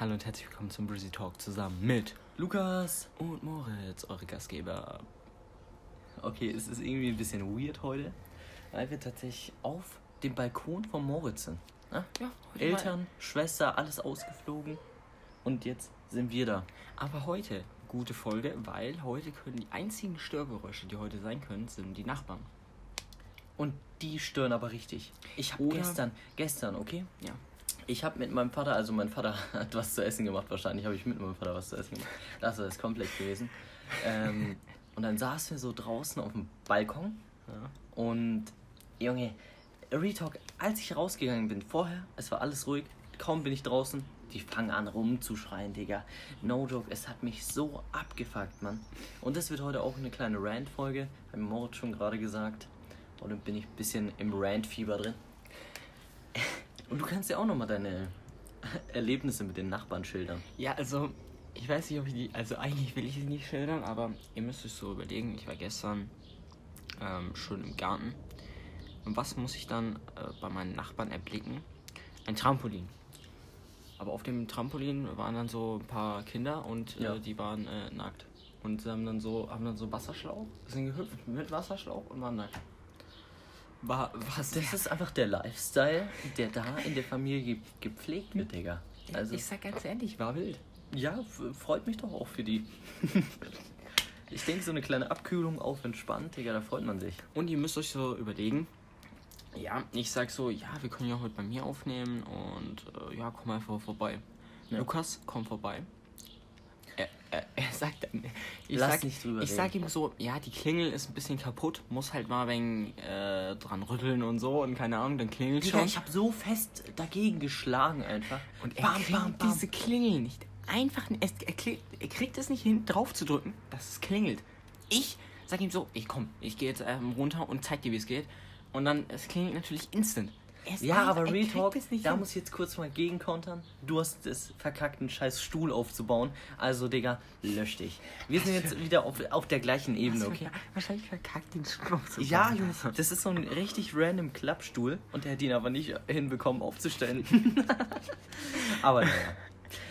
Hallo und herzlich willkommen zum Brizzy Talk zusammen mit Lukas und Moritz, eure Gastgeber. Okay, es ist irgendwie ein bisschen weird heute, weil wir tatsächlich auf dem Balkon von Moritz sind. Ne? Ja, Eltern, Schwester, alles ausgeflogen und jetzt sind wir da. Aber heute, gute Folge, weil heute können die einzigen Störgeräusche, die heute sein können, sind die Nachbarn. Und die stören aber richtig. Ich habe gestern, gestern, okay? Ja. Ich habe mit meinem Vater, also mein Vater hat was zu essen gemacht, wahrscheinlich habe ich mit meinem Vater was zu essen gemacht. Das ist komplett gewesen. Ähm, und dann saßen wir so draußen auf dem Balkon Ja. und Junge, Retalk, als ich rausgegangen bin, vorher, es war alles ruhig, kaum bin ich draußen, die fangen an rumzuschreien, Digga. No joke, es hat mich so abgefuckt, Mann. Und das wird heute auch eine kleine Rant-Folge, hat Moritz schon gerade gesagt. Und dann bin ich ein bisschen im Rant-Fieber drin. Und du kannst ja auch nochmal deine Erlebnisse mit den Nachbarn schildern. Ja, also, ich weiß nicht, ob ich die. Also, eigentlich will ich sie nicht schildern, aber ihr müsst euch so überlegen. Ich war gestern ähm, schon im Garten. Und was muss ich dann äh, bei meinen Nachbarn erblicken? Ein Trampolin. Aber auf dem Trampolin waren dann so ein paar Kinder und Ja. äh, die waren äh, nackt. Und sie haben dann so, haben dann so Wasserschlauch, sind gehüpft mit Wasserschlauch und waren nackt. War, was Das ist einfach der Lifestyle, der da in der Familie ge gepflegt wird, Digga. Also, ich sag ganz ehrlich, war wild. ja, freut mich doch auch für die. ich denke, so eine kleine Abkühlung auf entspannt, Digga, da freut man sich. Und ihr müsst euch so überlegen, ja, ich sag so, ja, wir können ja heute bei mir aufnehmen und äh, ja, komm einfach vorbei. Ja. Lukas, komm vorbei. Er, er, er sagt dann, ich Lass sag, nicht drüber ich sag ihm so, ja, die Klingel ist ein bisschen kaputt, muss halt mal wegen äh, dran rütteln und so und keine Ahnung, dann klingelt Digga, schon. ich habe so fest dagegen geschlagen einfach. und er kriegt diese Klingel nicht. Einfach, es, er, kriegt, er kriegt es nicht hin, drauf zu drücken, dass es klingelt. Ich sag ihm so, ich komm, ich gehe jetzt ähm, runter und zeig dir, wie es geht. Und dann, es klingelt natürlich instant. Ist Ja, aber er Real Talk, es nicht da hin. muss ich jetzt kurz mal gegenkontern. Du hast es verkackt, einen scheiß Stuhl aufzubauen. Also, Digga, lösch dich. Wir sind jetzt wieder auf, auf der gleichen Ebene, okay? Wahrscheinlich verkackt den Stuhl zu Ja. Junge, das ist so ein richtig random Klappstuhl und der hat ihn aber nicht hinbekommen aufzustellen. aber naja.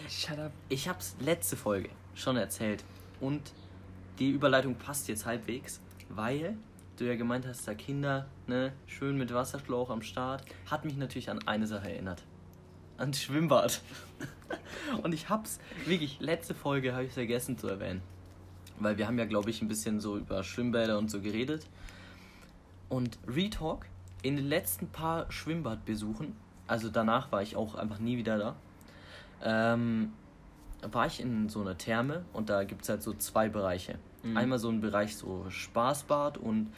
Shut up. Ich hab's letzte Folge schon erzählt und die Überleitung passt jetzt halbwegs, weil du ja gemeint hast, da Kinder, ne, schön mit Wasserschlauch am Start, hat mich natürlich an eine Sache erinnert. Ans Schwimmbad. Und ich hab's, wirklich, letzte Folge habe ich vergessen zu erwähnen. Weil wir haben ja, glaube ich, ein bisschen so über Schwimmbäder und so geredet. Und Retalk, in den letzten paar Schwimmbadbesuchen, also danach war ich auch einfach nie wieder da, ähm, war ich in so einer Therme und da gibt es halt so zwei Bereiche. Mhm. Einmal so ein Bereich so Spaßbad und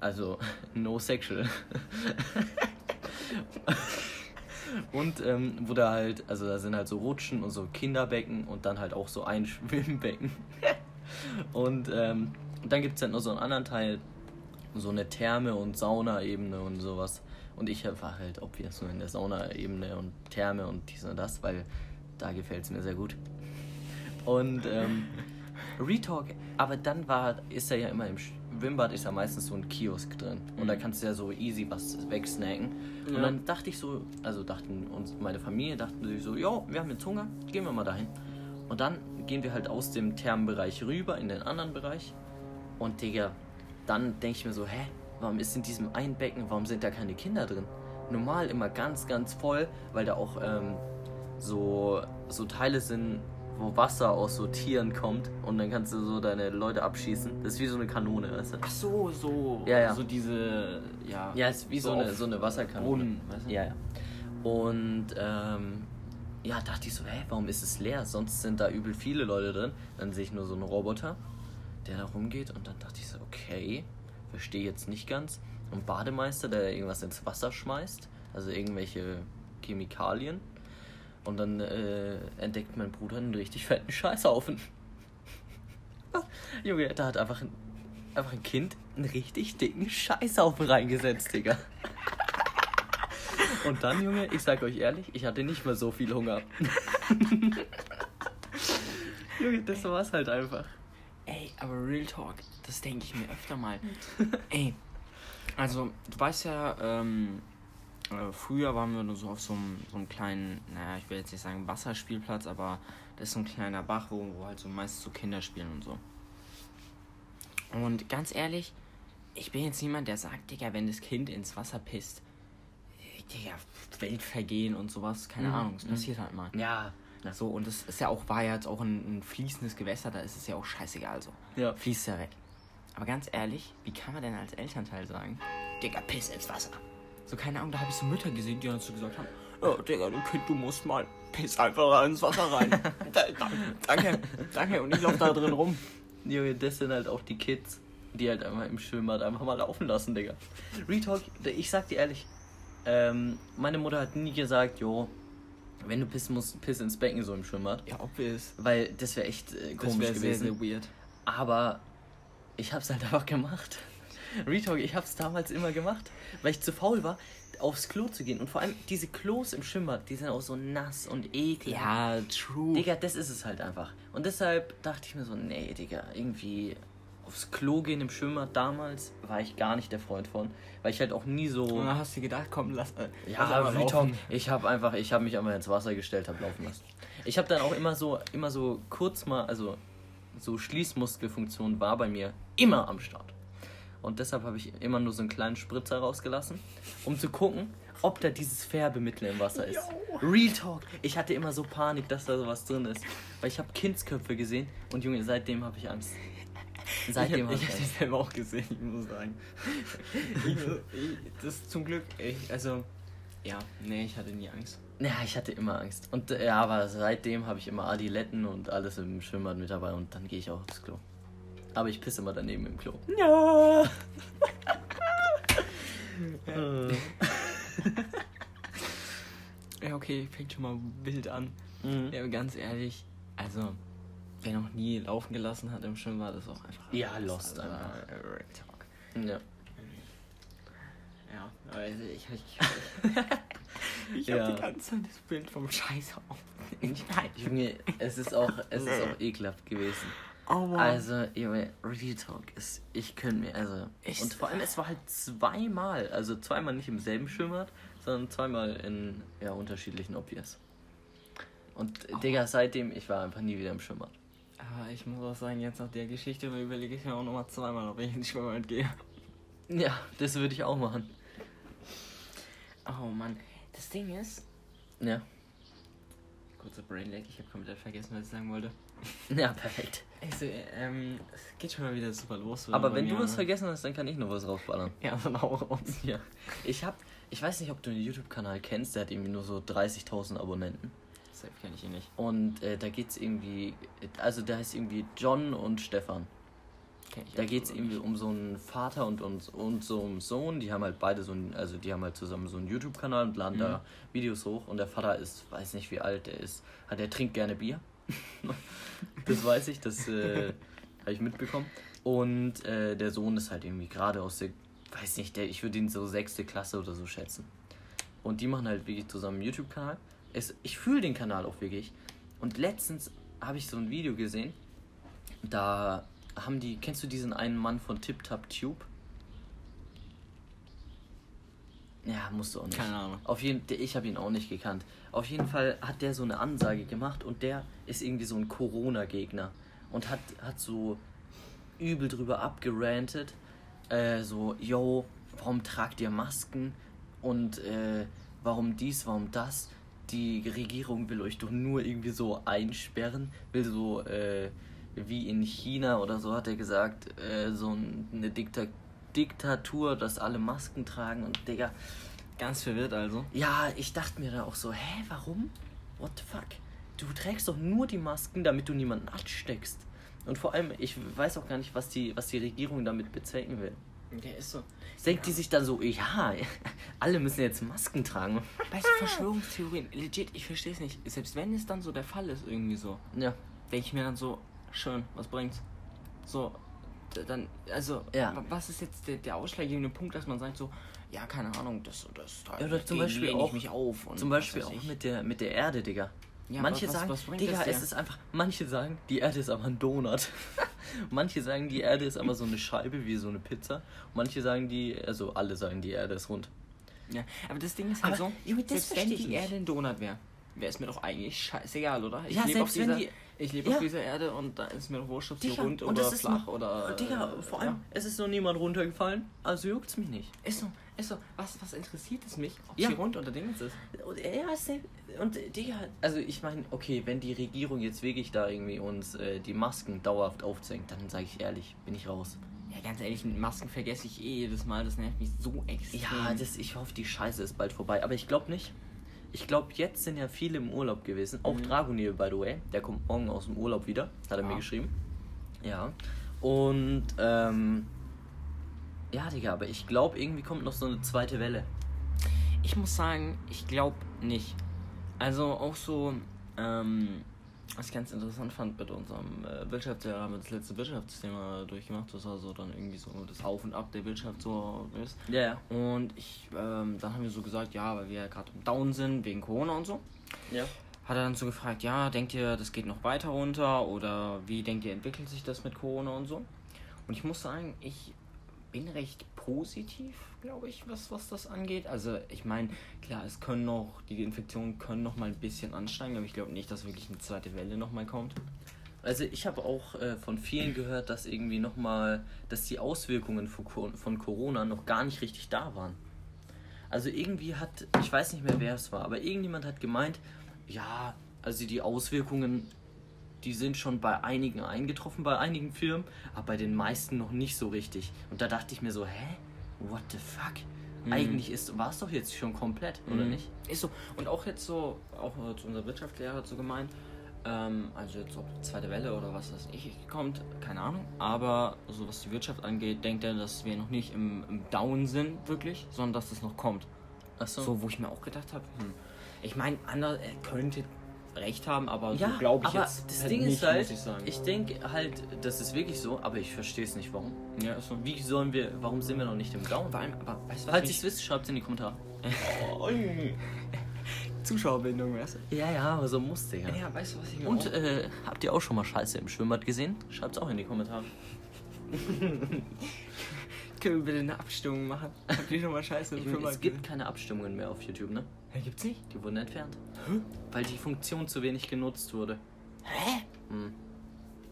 also no sexual. und ähm, wo da halt, also da sind halt so Rutschen und so Kinderbecken und dann halt auch so ein Schwimmbecken. und ähm, dann gibt es halt noch so einen anderen Teil, so eine Therme und Sauna-Ebene und sowas. Und ich war halt obvious nur in der Sauna-Ebene und Therme und dies und das, weil da gefällt es mir sehr gut. Und ähm, Retalk, aber dann war, ist er ja immer im Schwimmbad, ist ja meistens so ein Kiosk drin. Und da kannst du ja so easy was wegsnacken. Und Ja. dann dachte ich so, also dachten uns, meine Familie dachten sich so, ja, wir haben jetzt Hunger, gehen wir mal dahin. Und dann gehen wir halt aus dem Thermenbereich rüber in den anderen Bereich. Und Digga, dann denke ich mir so, hä, warum ist in diesem einen Becken, warum sind da keine Kinder drin? Normal immer ganz, ganz voll, weil da auch ähm, so, so Teile sind, wo Wasser aus so Tieren kommt und dann kannst du so deine Leute abschießen. Das ist wie so eine Kanone, weißt du? Ach so, so. Ja, ja. So diese, ja. Ja, ist wie so, So eine, so eine Wasserkanone. Brunnen, weißt du? Ja, ja. Und ähm, ja, dachte ich so, hä, warum ist es leer? Sonst sind da übel viele Leute drin. Dann sehe ich nur so einen Roboter, der da rumgeht und dann dachte ich so, okay, verstehe jetzt nicht ganz. Und Bademeister, der irgendwas ins Wasser schmeißt, also irgendwelche Chemikalien. Und dann äh, entdeckt mein Bruder einen richtig fetten Scheißhaufen. Junge, da hat einfach ein, einfach ein Kind einen richtig dicken Scheißhaufen reingesetzt, Digga. Und dann, Junge, ich sag euch ehrlich, ich hatte nicht mehr so viel Hunger. Junge, das war's halt einfach. Ey, aber Real Talk, das denke ich mir öfter mal. Ey, also, du weißt ja, ähm, äh, früher waren wir nur so auf so einem, so einem kleinen, naja, ich will jetzt nicht sagen Wasserspielplatz, aber das ist so ein kleiner Bach, wo, wo halt so meist so Kinder spielen und so. Und ganz ehrlich, ich bin jetzt niemand, der sagt, Digga, wenn das Kind ins Wasser pisst, Digga, Weltvergehen und sowas, keine Mhm, Ahnung, es mhm. passiert halt mal. Ja. So, und das ist ja auch, war ja jetzt auch ein, ein fließendes Gewässer, da ist es ja auch scheißegal so. Ja. Fließt ja weg. Aber ganz ehrlich, wie kann man denn als Elternteil sagen, Digga, piss ins Wasser? So, keine Ahnung, da habe ich so Mütter gesehen, die dann so gesagt haben, oh, Digga, du Kind, du musst mal, piss einfach ins Wasser rein. da, da, danke, danke, und ich laufe da drin rum. Junge, das sind halt auch die Kids, die halt einfach im Schwimmbad einfach mal laufen lassen, Digga. Retalk, ich sag dir ehrlich, ähm, meine Mutter hat nie gesagt, jo, wenn du pissen musst, piss ins Becken so im Schwimmbad. Ja, obvious. Weil das wäre echt äh, Das komisch wäre sehr, gewesen. sehr weird. Aber ich hab's halt einfach gemacht. Retalk, ich hab's damals immer gemacht, weil ich zu faul war, aufs Klo zu gehen. Und vor allem diese Klos im Schwimmbad, die sind auch so nass und eklig. Ja, true. Digga, das ist es halt einfach. Und deshalb dachte ich mir so, nee, Digga, irgendwie aufs Klo gehen im Schwimmbad damals war ich gar nicht der Freund von, weil ich halt auch nie so Und dann hast du gedacht, komm, lass, äh, lass ja, einfach Retalk, ich habe einfach, ich habe mich einmal ins Wasser gestellt, habe laufen lassen. Ich habe dann auch immer so, immer so kurz mal, also so Schließmuskelfunktion war bei mir immer am Start. Und deshalb habe ich immer nur so einen kleinen Spritzer rausgelassen, um zu gucken, ob da dieses Färbemittel im Wasser ist. Real Talk. Ich hatte immer so Panik, dass da sowas drin ist. Weil ich habe Kindsköpfe gesehen und Junge, seitdem habe ich Angst. Seitdem habe ich ich, habe Angst. das selber auch gesehen, ich muss sagen. ich, ich, das ist zum Glück, ich, also, ja, nee, ich hatte nie Angst. Ja, ich hatte immer Angst. Und äh, ja, aber seitdem habe ich immer Adiletten und alles im Schwimmbad mit dabei und dann gehe ich auch aufs Klo. Aber ich pisse immer daneben im Klo. Ja. ja, okay, fängt schon mal wild an. Mhm. Ja, ganz ehrlich, also, wer noch nie laufen gelassen hat im Schwimmbad, ist auch einfach. Ja, lost einfach. Talk. Ja. Ja, also ich, ich, ich, ich Ja. hab die ganze Zeit das Bild vom Scheiß auf. Nein. Junge, es ist auch, es ist auch ekelhaft gewesen. Oh, Also, Junge, Real Talk ist, ich könnte mir, also, Ich- und vor allem, es war halt zweimal, also zweimal nicht im selben Schwimmbad, sondern zweimal in, ja, unterschiedlichen Obvious. Und, Digga, seitdem, ich war einfach nie wieder im Schwimmbad. Aber ich muss auch sagen, jetzt nach der Geschichte überlege ich mir auch nochmal zweimal, ob ich ins Schwimmbad gehe. Ja, das würde ich auch machen. Oh Mann, das Ding ist. Ja. Kurzer Brainlag, ich habe komplett vergessen, was ich sagen wollte. Ja, perfekt. Also, ähm, es geht schon mal wieder super los. Aber wenn du was vergessen hast, dann kann ich noch was rausballern. Ja, dann auch raus. Ja. Ich hab, ich weiß nicht, ob du den YouTube-Kanal kennst, der hat irgendwie nur so 30.000 Abonnenten. Safe kenne ich ihn nicht. Und äh, da geht's irgendwie, also der heißt irgendwie John und Stefan. Kenn ich Da geht's irgendwie um so einen Vater und, und, und so einen Sohn. Die haben halt beide so einen, also die haben halt zusammen so einen YouTube-Kanal und laden Mhm. da Videos hoch. Und der Vater ist, weiß nicht wie alt der ist, hat der trinkt gerne Bier. das weiß ich, das äh, habe ich mitbekommen. Und äh, der Sohn ist halt irgendwie gerade aus der, weiß nicht, der, ich würde ihn so sechste Klasse oder so schätzen. Und die machen halt wirklich zusammen einen YouTube-Kanal. Ich fühle den Kanal auch wirklich. Und letztens habe ich so ein Video gesehen. Da haben die, kennst du diesen einen Mann von Tip Tap Tube? Ja, musst du auch nicht. Keine Ahnung. Auf jeden ich habe ihn auch nicht gekannt. Auf jeden Fall hat der so eine Ansage gemacht und der ist irgendwie so ein Corona-Gegner und hat, hat so übel drüber abgerantet. Äh, so, yo, warum tragt ihr Masken? Und äh, warum dies, warum das? Die Regierung will euch doch nur irgendwie so einsperren, will so, äh, wie in China oder so, hat er gesagt, äh, so eine Dikta Diktatur, dass alle Masken tragen und Digga, Ganz verwirrt also. ja, ich dachte mir da auch so, hä, warum? What the fuck? Du trägst doch nur die Masken, damit du niemanden ansteckst. Und vor allem, ich weiß auch gar nicht, was die, was die Regierung damit bezwecken will. Der ist so. Denkt die sich dann so, ja, alle müssen jetzt Masken tragen. Weißt du, Verschwörungstheorien, legit, ich verstehe es nicht. Selbst wenn es dann so der Fall ist, irgendwie so, Ja, denke ich mir dann so, schön, was bringt's? So, dann, also, Ja. wa- was ist jetzt der, der ausschlaggebende Punkt, dass man sagt so, ja, keine Ahnung, das das, da Ja, oder zum Beispiel auch- mich auf. Und zum Beispiel auch mit der, mit der Erde, Digga. Ja, manche was- sagen, was Digga, es ist einfach, manche sagen, die Erde ist aber ein Donut. manche sagen, die Erde ist aber so eine Scheibe wie so eine Pizza. Manche sagen, die, also alle sagen, die Erde ist rund. Ja, aber das Ding ist halt Aber, so, Junge, selbst wenn die nicht. Erde ein Donut wäre, wäre es mir doch eigentlich scheißegal, oder? Ich Ja, selbst wenn die- ich lebe Ja. auf dieser Erde und da ist mir doch wurscht, ob Digga, rund und oder ist flach oder... Digga, äh, vor allem, ja. es ist noch niemand runtergefallen, also juckt's mich nicht. Ist so, ist so. Was, was interessiert es mich, ob Ja. sie rund oder Dingens ist? Und, ja, safe. und äh, Digga, also ich meine, okay, wenn die Regierung jetzt wirklich da irgendwie uns äh, die Masken dauerhaft aufzwängt, dann sage ich ehrlich, bin ich raus. Ja, ganz ehrlich, Masken vergesse ich eh jedes Mal. Das nervt mich so extrem. Ja, das, ich hoffe, die Scheiße ist bald vorbei, aber ich glaube nicht. Ich glaube, jetzt sind ja viele im Urlaub gewesen. Auch Mhm. Dragonil, by the way. Der kommt morgen aus dem Urlaub wieder. Hat er mir Ah. geschrieben. Ja. Und, ähm. Ja, Digga, aber ich glaube, irgendwie kommt noch so eine zweite Welle. Ich muss sagen, ich glaube nicht. Also auch so, ähm, was ich ganz interessant fand mit unserem äh, Wirtschaftslehrer, haben wir das letzte Wirtschaftsthema durchgemacht, das war so dann irgendwie so das Auf und Ab der Wirtschaft so ist. Ja, ja. Und ich, ähm, dann haben wir so gesagt, ja, weil wir ja gerade im Down sind wegen Corona und so. Ja. Hat er dann so gefragt, ja, denkt ihr, das geht noch weiter runter oder wie denkt ihr, entwickelt sich das mit Corona und so? Und ich muss sagen, ich bin recht positiv, glaube ich, was, was das angeht. Also ich meine, klar, es können noch, die Infektionen können noch mal ein bisschen ansteigen, aber ich glaube nicht, dass wirklich eine zweite Welle noch mal kommt. Also ich habe auch äh, von vielen gehört, dass irgendwie nochmal, dass die Auswirkungen von, von Corona noch gar nicht richtig da waren. Also irgendwie hat, ich weiß nicht mehr wer es war, aber irgendjemand hat gemeint, ja, also die Auswirkungen, die sind schon bei einigen eingetroffen, bei einigen Firmen, aber bei den meisten noch nicht so richtig. Und da dachte ich mir so, hä? What the fuck? Mhm. Eigentlich ist war es doch jetzt schon komplett, oder Mhm. nicht? Ist so. Und auch jetzt so, auch äh, unser Wirtschaftslehrer hat so gemeint, ähm, also jetzt ob zweite Welle oder was das ich kommt, keine Ahnung. Aber so was die Wirtschaft angeht, denkt er, dass wir noch nicht im, im Down sind, wirklich, sondern dass das noch kommt. Achso. So, wo ich mir auch gedacht habe, hm, ich meine, Ander er könnte recht haben, aber Ja, so glaube ich aber jetzt das halt Ding nicht, ist halt, ich ich denke halt, das ist wirklich so, aber ich verstehe es nicht, warum. ja, so. Wie sollen wir, warum sind wir noch nicht im Down? Vor allem, aber weißt du was? Falls ihr es wisst, schreibt es in die Kommentare. Zuschauerbindung, weißt Ja, ja, aber so muss der du? Ja, weißt du, was ich mir Und äh, habt ihr auch schon mal Scheiße im Schwimmbad gesehen? Schreibt es auch in die Kommentare. Können wir bitte eine Abstimmung machen? Habt ihr schon mal Scheiße Ich im meine, Schwimmbad es gibt keine Abstimmungen mehr auf YouTube, ne? Ja, gibt's nicht? Die wurden entfernt. Weil die Funktion zu wenig genutzt wurde. Hä? Hm.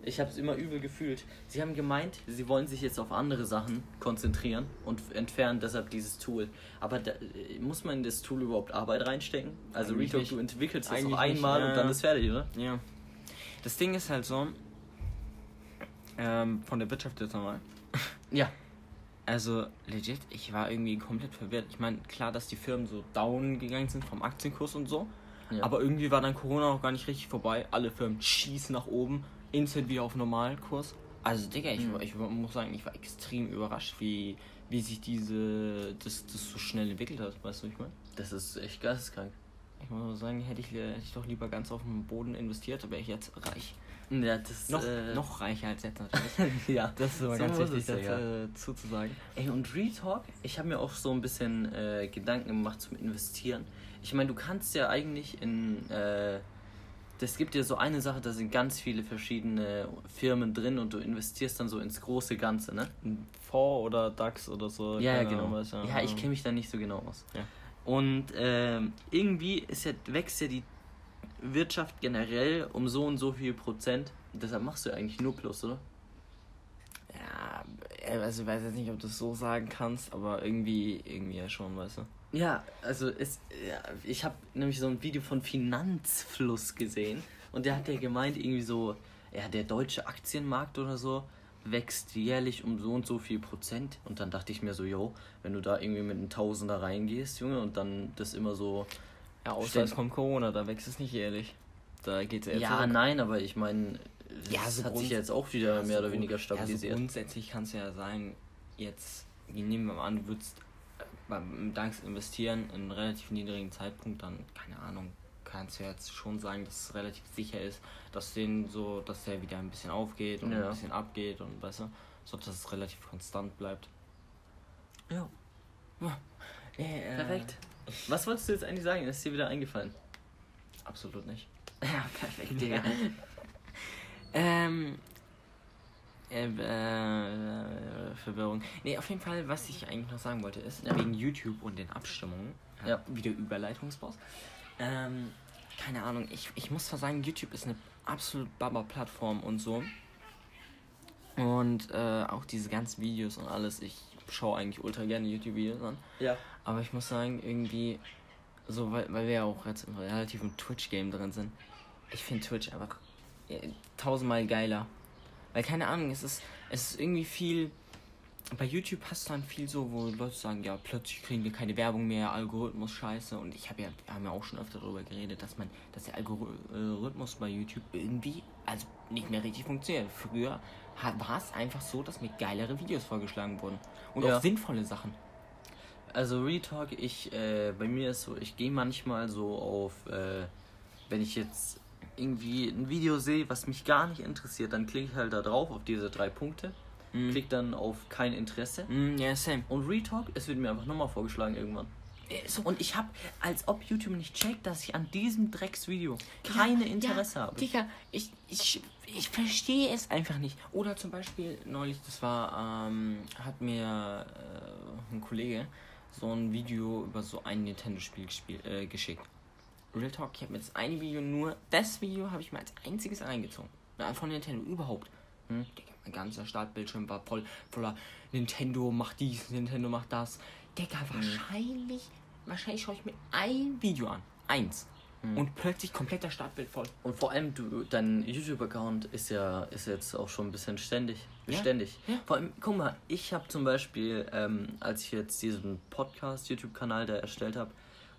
Ich habe es immer übel gefühlt. Sie haben gemeint, sie wollen sich jetzt auf andere Sachen konzentrieren und entfernen deshalb dieses Tool. Aber da, äh, muss man in das Tool überhaupt Arbeit reinstecken? Also Eigentlich Retalk, nicht. du entwickelst Eigentlich noch einmal ja, und dann ist fertig, oder? Ja. Das Ding ist halt so, ähm, von der Wirtschaft jetzt nochmal. Ja. Also, legit, ich war irgendwie komplett verwirrt. Ich meine, klar, dass die Firmen so down gegangen sind vom Aktienkurs und so. Ja. Aber irgendwie war dann Corona auch gar nicht richtig vorbei. Alle Firmen schießen nach oben, instant wieder auf Normalkurs. Also, Digga, ich, Mhm. ich muss sagen, ich war extrem überrascht, wie, wie sich diese, das, das so schnell entwickelt hat. Weißt du, ich meine? Das ist echt geisteskrank. Ich muss sagen, hätte ich, hätte ich doch lieber ganz auf dem Boden investiert, wäre ich jetzt reich. Ja, das Noch, äh, noch reicher als jetzt natürlich. ja. Das ist aber So ganz wichtig es ja, ja. dazu zu sagen. Ey, und Retalk, ich habe mir auch so ein bisschen äh, Gedanken gemacht zum Investieren. Ich meine, du kannst ja eigentlich in. Äh, das gibt ja so eine Sache, da sind ganz viele verschiedene Firmen drin und du investierst dann so ins große Ganze, ne? Fonds oder DAX oder so. Ja, ja, genau. Was, Ja, ich kenne mich da nicht so genau aus. Ja. Und ähm, irgendwie ist ja, wächst ja die Wirtschaft generell um so und so viel Prozent. Deshalb machst du eigentlich nur Plus, oder? Ja, also ich weiß jetzt nicht, ob du es so sagen kannst, aber irgendwie, irgendwie ja schon, weißt du. Ja, also es, ja, ich habe nämlich so ein Video von Finanzfluss gesehen und der hat ja gemeint, irgendwie so, ja, der deutsche Aktienmarkt oder so wächst jährlich um so und so viel Prozent. Und dann dachte ich mir so, yo, wenn du da irgendwie mit einem Tausender reingehst, Junge, und dann das immer so. Ja, außer Stimmt. es kommt Corona, da wächst es nicht jährlich. Da geht es eher Ja, zurück. nein, aber ich meine, das Ja, so hat sich ja jetzt auch wieder Ja, mehr so oder weniger grund- Ja, stabilisiert. so grundsätzlich kann es ja sein, jetzt, wir nehmen wir mal an, du würdest äh, beim DAX investieren in einen relativ niedrigen Zeitpunkt, dann, keine Ahnung, kannst du jetzt schon sagen, dass es relativ sicher ist, dass den so, dass der wieder ein bisschen aufgeht und Ja. ein bisschen abgeht und weißt du, so dass es relativ konstant bleibt. ja, Äh, perfekt. Was wolltest du jetzt eigentlich sagen? Ist dir wieder eingefallen? Absolut nicht. Ja, perfekt, Digga. Ähm, Äh, äh, Verwirrung. Nee, auf jeden Fall, was ich eigentlich noch sagen wollte, ist, Ja. wegen YouTube und den Abstimmungen, äh, Ja. wieder Überleitungsboss. Ähm, keine Ahnung, ich, ich muss zwar sagen, YouTube ist eine absolut Baba-Plattform und so. Und äh, auch diese ganzen Videos und alles, ich schaue eigentlich ultra gerne YouTube-Videos an. Ja. Aber ich muss sagen, irgendwie, so, weil, weil wir ja auch jetzt im relativen Twitch-Game drin sind, ich finde Twitch einfach äh, tausendmal geiler. Weil keine Ahnung, es ist, es ist irgendwie viel. Bei YouTube hast du dann viel so, wo Leute sagen, ja, plötzlich kriegen wir keine Werbung mehr, Algorithmus scheiße. Und ich habe ja, wir haben ja auch schon öfter darüber geredet, dass man, dass der Algorithmus bei YouTube irgendwie, also nicht mehr richtig funktioniert. Früher war es einfach so, dass mir geilere Videos vorgeschlagen wurden. Und Ja. auch sinnvolle Sachen. Also Retalk, ich, äh, bei mir ist so, ich gehe manchmal so auf, äh, wenn ich jetzt irgendwie ein Video sehe, was mich gar nicht interessiert, dann klicke ich halt da drauf auf diese drei Punkte, Mhm. klick dann auf kein Interesse. Mm, ja, same. Und Retalk, es wird mir einfach nochmal vorgeschlagen irgendwann. Äh, So, Und ich habe, als ob YouTube nicht checkt, dass ich an diesem Drecksvideo keine Interesse ja, habe. Digga, ich, ich, ich verstehe es einfach nicht. Oder zum Beispiel neulich, das war, ähm, hat mir äh, ein Kollege so ein Video über so ein Nintendo-Spiel gespielt, äh, geschickt. Real Talk, ich habe mir das eine Video nur, das Video habe ich mir als einziges reingezogen. Na, Von Nintendo überhaupt. Hm. Digga, mein ganzer Startbildschirm war voll voller Nintendo macht dies, Nintendo macht das. Digga, wahrscheinlich, wahrscheinlich schaue ich mir ein Video an. Eins. Und plötzlich kompletter Startbild voll. Und vor allem, du, dein YouTube-Account ist ja ist jetzt auch schon ein bisschen ständig. Beständig. Ja. Vor allem, guck mal, ich habe zum Beispiel, ähm, als ich jetzt diesen Podcast-YouTube-Kanal da erstellt habe,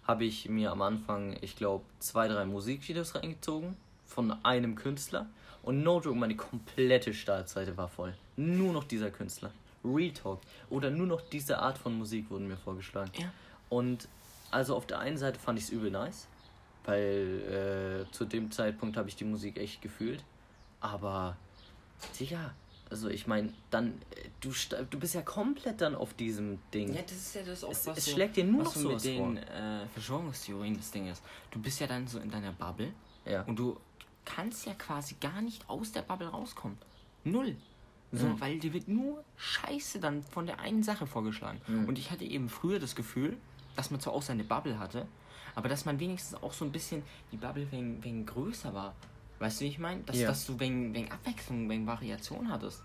habe ich mir am Anfang, ich glaube, zwei, drei Musikvideos reingezogen von einem Künstler. Und no joke, meine komplette Startseite war voll. Nur noch dieser Künstler. Real Talk. Oder nur noch diese Art von Musik wurden mir vorgeschlagen. Ja. Und also auf der einen Seite fand ich es übel nice, weil äh, zu dem Zeitpunkt habe ich die Musik echt gefühlt. Aber, Digga, also ich meine, dann, äh, du, du bist ja komplett dann auf diesem Ding. Ja, das ist ja das auch, Es- was es so, schlägt dir nur noch so mit den äh, Verschwörungstheorien das Ding ist. Du bist ja dann so in deiner Bubble Ja. und du kannst ja quasi gar nicht aus der Bubble rauskommen. Null. So, Mhm. weil dir wird nur Scheiße dann von der einen Sache vorgeschlagen. Mhm. Und ich hatte eben früher das Gefühl, dass man zwar auch seine Bubble hatte, aber dass man wenigstens auch so ein bisschen die Bubble wegen, wegen größer war. Weißt du, wie ich meine? Dass, Ja. dass du wegen, wegen Abwechslung, wegen Variation hattest.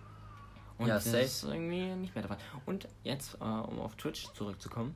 Und Ja, das safe. ist irgendwie nicht mehr der Fall. Und jetzt, äh, um auf Twitch zurückzukommen,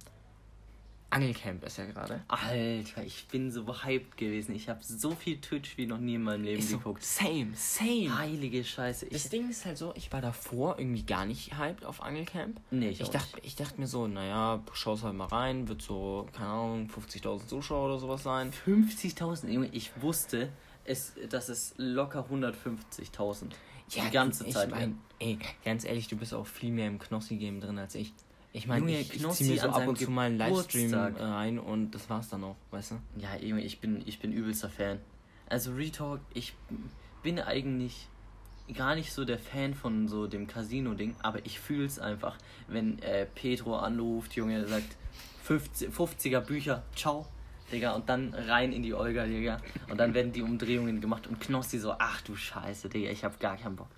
Angelcamp ist ja gerade. Alter, ich bin so hyped gewesen. Ich habe so viel Twitch wie noch nie in meinem Leben Ist so, geguckt. same, same. Heilige Scheiße. Das Ich, Ding ist halt so, ich war davor irgendwie gar nicht hyped auf Angelcamp. nee, ich, Ich auch dachte, ich dachte mir so, naja, schaust halt mal rein, wird so, keine Ahnung, 50.000 Zuschauer oder sowas sein. nicht. 50.000, Junge, ich wusste, es, dass es locker 150.000 die ganze ich Zeit mein. Ey, ganz ehrlich, du bist auch viel mehr im Knossi-Game drin als ich. Ich meine, ich, ich Knossi zieh mir so ab und zu mal einen Livestream rein und das war's dann auch, weißt du? Ja, Junge, ich bin, ich bin übelster Fan. Also Retalk, ich bin eigentlich gar nicht so der Fan von so dem Casino-Ding, aber ich fühle es einfach, wenn äh, Pedro anruft, Junge, sagt 50, 50er Bücher, ciao, Digga, und dann rein in die Olga, Digga. Und dann werden die Umdrehungen gemacht und Knossi so, ach du Scheiße, Digga, ich hab gar keinen Bock.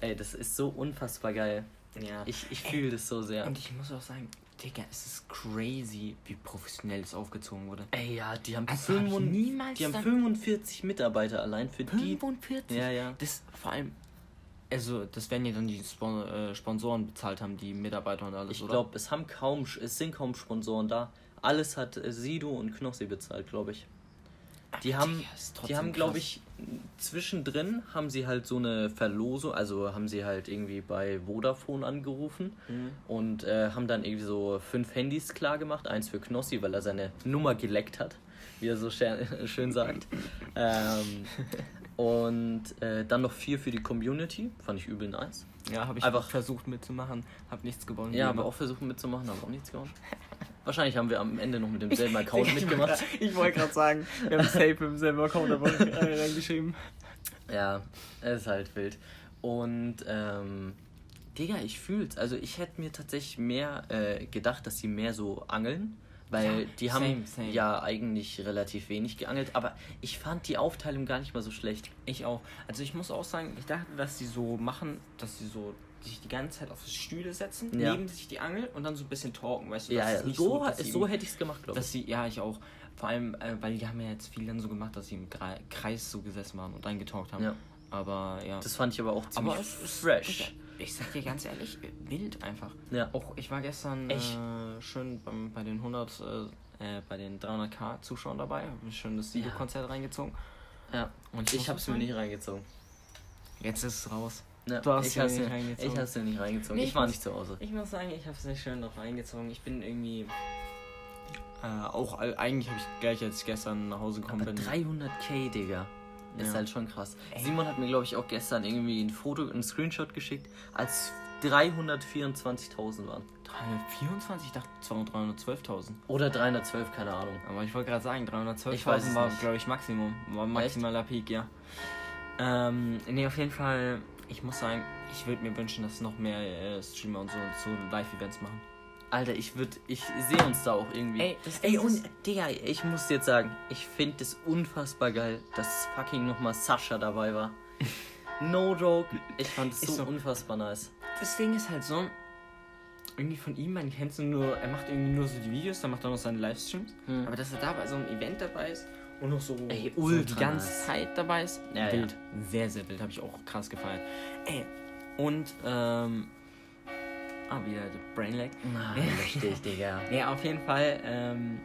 Ey, das ist so unfassbar geil. Ja. Ich, ich fühle das so sehr. Und ich muss auch sagen, Digga, es ist crazy, wie professionell es aufgezogen wurde. Ey, ja, die haben, Also hab ich 45 niemals die haben dann- 45 Mitarbeiter allein für die. 45? Ja, ja. Das vor allem, also das werden ja dann die Spon äh, Sponsoren bezahlt haben, die Mitarbeiter und alles, Ich glaube, es haben kaum, es sind kaum Sponsoren da. Alles hat äh, Sido und Knossi bezahlt, glaube ich. Die haben, Digga, ist die haben, glaube ich, zwischendrin haben sie halt so eine Verlosung, also haben sie halt irgendwie bei Vodafone angerufen Mhm. und äh, haben dann irgendwie so fünf Handys klar gemacht, eins für Knossi, weil er seine Nummer geleckt hat, wie er so schön, sagt. ähm, und äh, dann noch vier für die Community, fand ich übel nice. Ja, habe ich Einfach- versucht mitzumachen, habe nichts gewonnen. Ja, aber auch versuchen mitzumachen, haben auch nichts gewonnen. Wahrscheinlich haben wir am Ende noch mit demselben Account mitgemacht. Ich wollte gerade sagen, wir haben safe im selben Account aber reingeschrieben. Ja, es ist halt wild. Und, ähm, Digga, ich fühl's. Also ich hätte mir tatsächlich mehr äh, gedacht, dass sie mehr so angeln. Weil Ja, die haben same, same. ja eigentlich relativ wenig geangelt, aber ich fand die Aufteilung gar nicht mal so schlecht. Ich auch. Also ich muss auch sagen, ich dachte, dass die so machen, dass sie so sich die ganze Zeit auf Stühle setzen, Ja. neben sich die Angel und dann so ein bisschen talken, weißt du? Ja, ja es nicht so, so irgendwie- hätte ich es gemacht, glaube dass ich. sie, ja, ich auch. Vor allem, äh, weil die haben ja jetzt viel dann so gemacht, dass sie im Gra- Kreis so gesessen waren und dann getalkt haben. Ja. Aber ja. Das fand ich aber auch ziemlich aber es fresh. Ich sag dir ganz ehrlich, wild einfach. Ja. Auch ich war gestern Echt? äh, schön beim, bei den 100, äh, äh, bei den 300k Zuschauern dabei, habe schön das Siegekonzert reingezogen. Ja. Und Ich muss hab's auch mir nicht reingezogen. Jetzt ist es raus. Ja, Du hast ich dir hab's nicht reingezogen. ich hab's nicht reingezogen. Nee, ich ich war muss- nicht zu Hause. Ich muss sagen, ich habe es nicht schön noch reingezogen. Ich bin irgendwie. Äh, auch eigentlich habe ich gleich, als ich gestern nach Hause gekommen Aber bin. 300k, Digga. Ist Ja. halt schon krass. Ey. Simon hat mir, glaube ich, auch gestern irgendwie ein Foto, ein Screenshot geschickt, als 324.000 waren. 324, ich dachte 312.000. Oder 312, keine Ahnung. Aber ich wollte gerade sagen, Ich weiß 312.000 es war, glaube ich, Maximum. War maximaler Peak, ja. Ähm, nee, auf jeden Fall, ich muss sagen, ich würde mir wünschen, dass noch mehr äh, Streamer und so, so Live-Events machen. Alter, ich würde, ich sehe uns da auch irgendwie. Ey, Ey, und, Digga, ich muss jetzt sagen, ich finde es unfassbar geil, dass fucking nochmal Sascha dabei war. No joke. Ich fand es so so. unfassbar nice. Das Ding ist halt so, irgendwie von ihm, man kennt so nur, er macht irgendwie nur so die Videos, dann macht er noch seine Livestreams. Hm. Aber dass er da bei so einem Event dabei ist und noch so, Ey, so die ganze nice. Zeit dabei ist, Ja, wild. Sehr, sehr wild. Habe ich auch krass gefallen. Ey, und, ähm, ah, wieder der Brainlag. Na, richtig, Digga. Ja, auf jeden Fall. Ähm,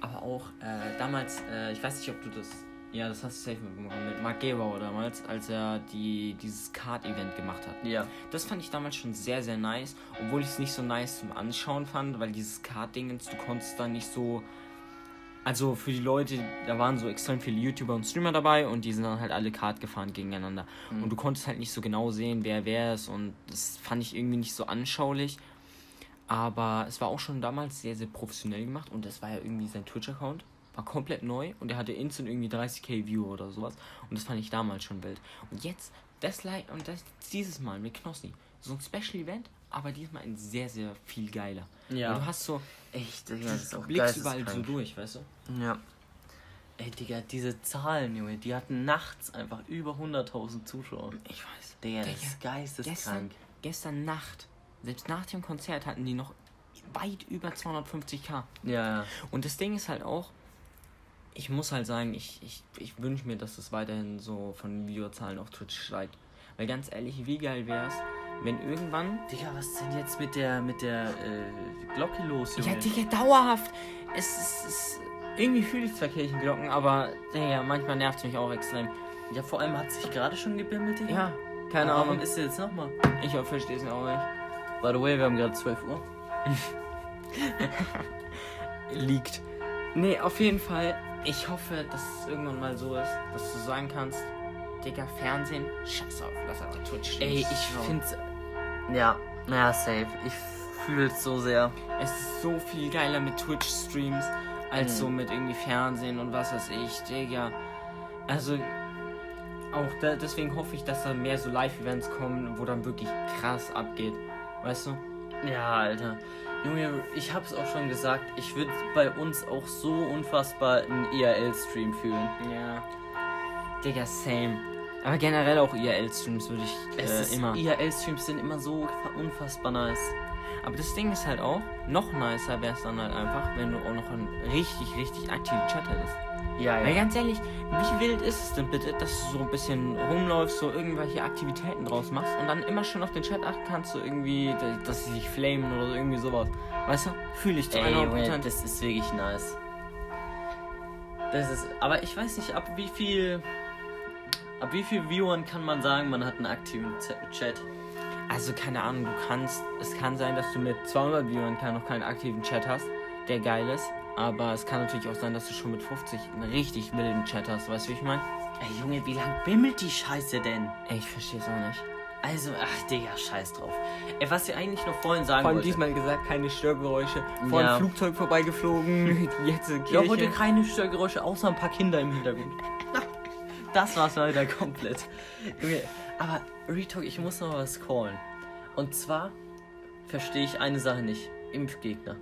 aber auch äh, damals, äh, ich weiß nicht, ob du das. Ja, das hast du safe mitbekommen. Mit Mark Gebauer damals, als er die, dieses Card-Event gemacht hat. Ja. Das fand ich damals schon sehr, sehr nice. Obwohl ich es nicht so nice zum Anschauen fand, weil dieses Card-Dingens, du konntest da nicht so. Also für die Leute, da waren so extrem viele YouTuber und Streamer dabei und die sind dann halt alle Card gefahren gegeneinander. Und du konntest halt nicht so genau sehen, wer wer ist und das fand ich irgendwie nicht so anschaulich. Aber es war auch schon damals sehr, sehr professionell gemacht und das war ja irgendwie sein Twitch-Account. War komplett neu und er hatte instant irgendwie 30k View oder sowas. Und das fand ich damals schon wild. Und jetzt, das like und das dieses Mal mit Knossi. So ein Special Event, aber diesmal ein sehr, sehr viel geiler. Ja. Und du hast so, Echt, Digga, das ist du auch blickst überall so durch, weißt du? Ja. Ey, Digga, diese Zahlen, Junge, die hatten nachts einfach über 100.000 Zuschauer. Ich weiß. Digga, das Digga, ist geisteskrank. Gestern, gestern Nacht, selbst nach dem Konzert hatten die noch weit über 250k. Ja, ja. Und das Ding ist halt auch, ich muss halt sagen, ich, ich, ich wünsche mir, dass es weiterhin so von den Videozahlen auf Twitch steigt. Weil ganz ehrlich, wie geil wäre es, wenn irgendwann. Digga, was ist denn jetzt mit der, mit der äh, Glocke los, Junge? Ja, Digga, dauerhaft! Es ist. Es, irgendwie fühle ich zwar Kirchenglocken, aber Digga, manchmal nervt es mich auch extrem. Ja, vor allem hat sich gerade schon gebimmelt, Digga. Ja, keine Warum Ahnung. ist er jetzt nochmal? Ich verstehe es auch nicht. By the way, wir haben gerade 12 Uhr. liegt. Nee, auf jeden Fall. Ich hoffe, dass es irgendwann mal so ist, dass du sagen kannst, Digga, Fernsehen, scheiß auf, lass aber Twitch stehen. Ey, ich Schau. find's. Ja, naja, safe. Ich fühl's so sehr. Es ist so viel geiler mit Twitch-Streams, als Mhm. so mit irgendwie Fernsehen und was weiß ich, Digga. Also, auch da, deswegen hoffe ich, dass da mehr so Live-Events kommen, wo dann wirklich krass abgeht. Weißt du? Ja, Alter. Junge, ich hab's auch schon gesagt, ich würde bei uns auch so unfassbar einen IRL-Stream fühlen. Ja. Digga, same. Aber generell auch IRL-Streams würde ich äh, ist, immer. IRL-Streams sind immer so unfassbar nice. Aber das Ding ist halt auch, noch nicer wäre es dann halt einfach, wenn du auch noch einen richtig, richtig aktiven Chat hättest. Ja, Weil ganz ehrlich, wie wild ist es denn bitte, dass du so ein bisschen rumläufst, so irgendwelche Aktivitäten draus machst und dann immer schon auf den Chat achten kannst, so irgendwie, dass sie sich flamen oder so, irgendwie sowas. Weißt du? Fühle ich zu Ey, Junge, 100%. das ist wirklich nice. Das ist, aber ich weiß nicht, ab wie viel, ab wie viel Viewern kann man sagen, man hat einen aktiven Z Chat. Also keine Ahnung, du kannst, es kann sein, dass du mit 200 Viewern noch keinen aktiven Chat hast, der geil ist. Aber es kann natürlich auch sein, dass du schon mit 50 einen richtig wilden Chat hast, weißt du, wie ich meine? Ey, Junge, wie lang bimmelt die Scheiße denn? Ey, ich verstehe es auch nicht. Also, ach, Digga, scheiß drauf. Ey, was ihr eigentlich noch vorhin sagen Vor allem wollte. diesmal gesagt, keine Störgeräusche. Vor Ja. ein Flugzeug vorbeigeflogen, jetzt eine Ja, Kirche. heute keine Störgeräusche, außer ein paar Kinder im Hintergrund. Das war's mal wieder komplett. Junge, aber Retalk, ich muss noch was callen. Und zwar verstehe ich eine Sache nicht. Impfgegner.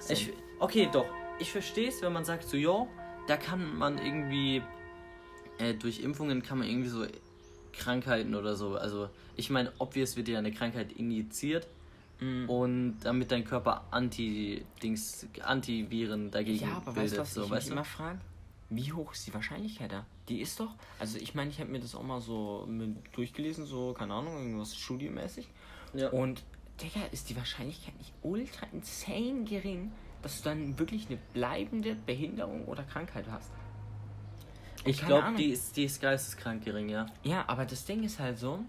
18. Ich, okay, doch. Ich verstehe es, wenn man sagt so, jo, da kann man irgendwie äh, durch Impfungen kann man irgendwie so Krankheiten oder so. Also ich meine, obvious wird ja eine Krankheit injiziert Mm. und damit dein Körper Anti-Dings, Antiviren dagegen Ja, aber bildet. weißt du, was so, ich weißt mich du? immer frage? Wie hoch ist die Wahrscheinlichkeit da? Die ist doch, also ich meine, ich habe mir das auch mal so durchgelesen, so, keine Ahnung, irgendwas studiemäßig. Ja. Und, Digga, ist die Wahrscheinlichkeit nicht ultra insane gering, dass du dann wirklich eine bleibende Behinderung oder Krankheit hast? ich keine glaube, die ist, die ist geisteskrank gering, ja. Ja, aber das Ding ist halt so,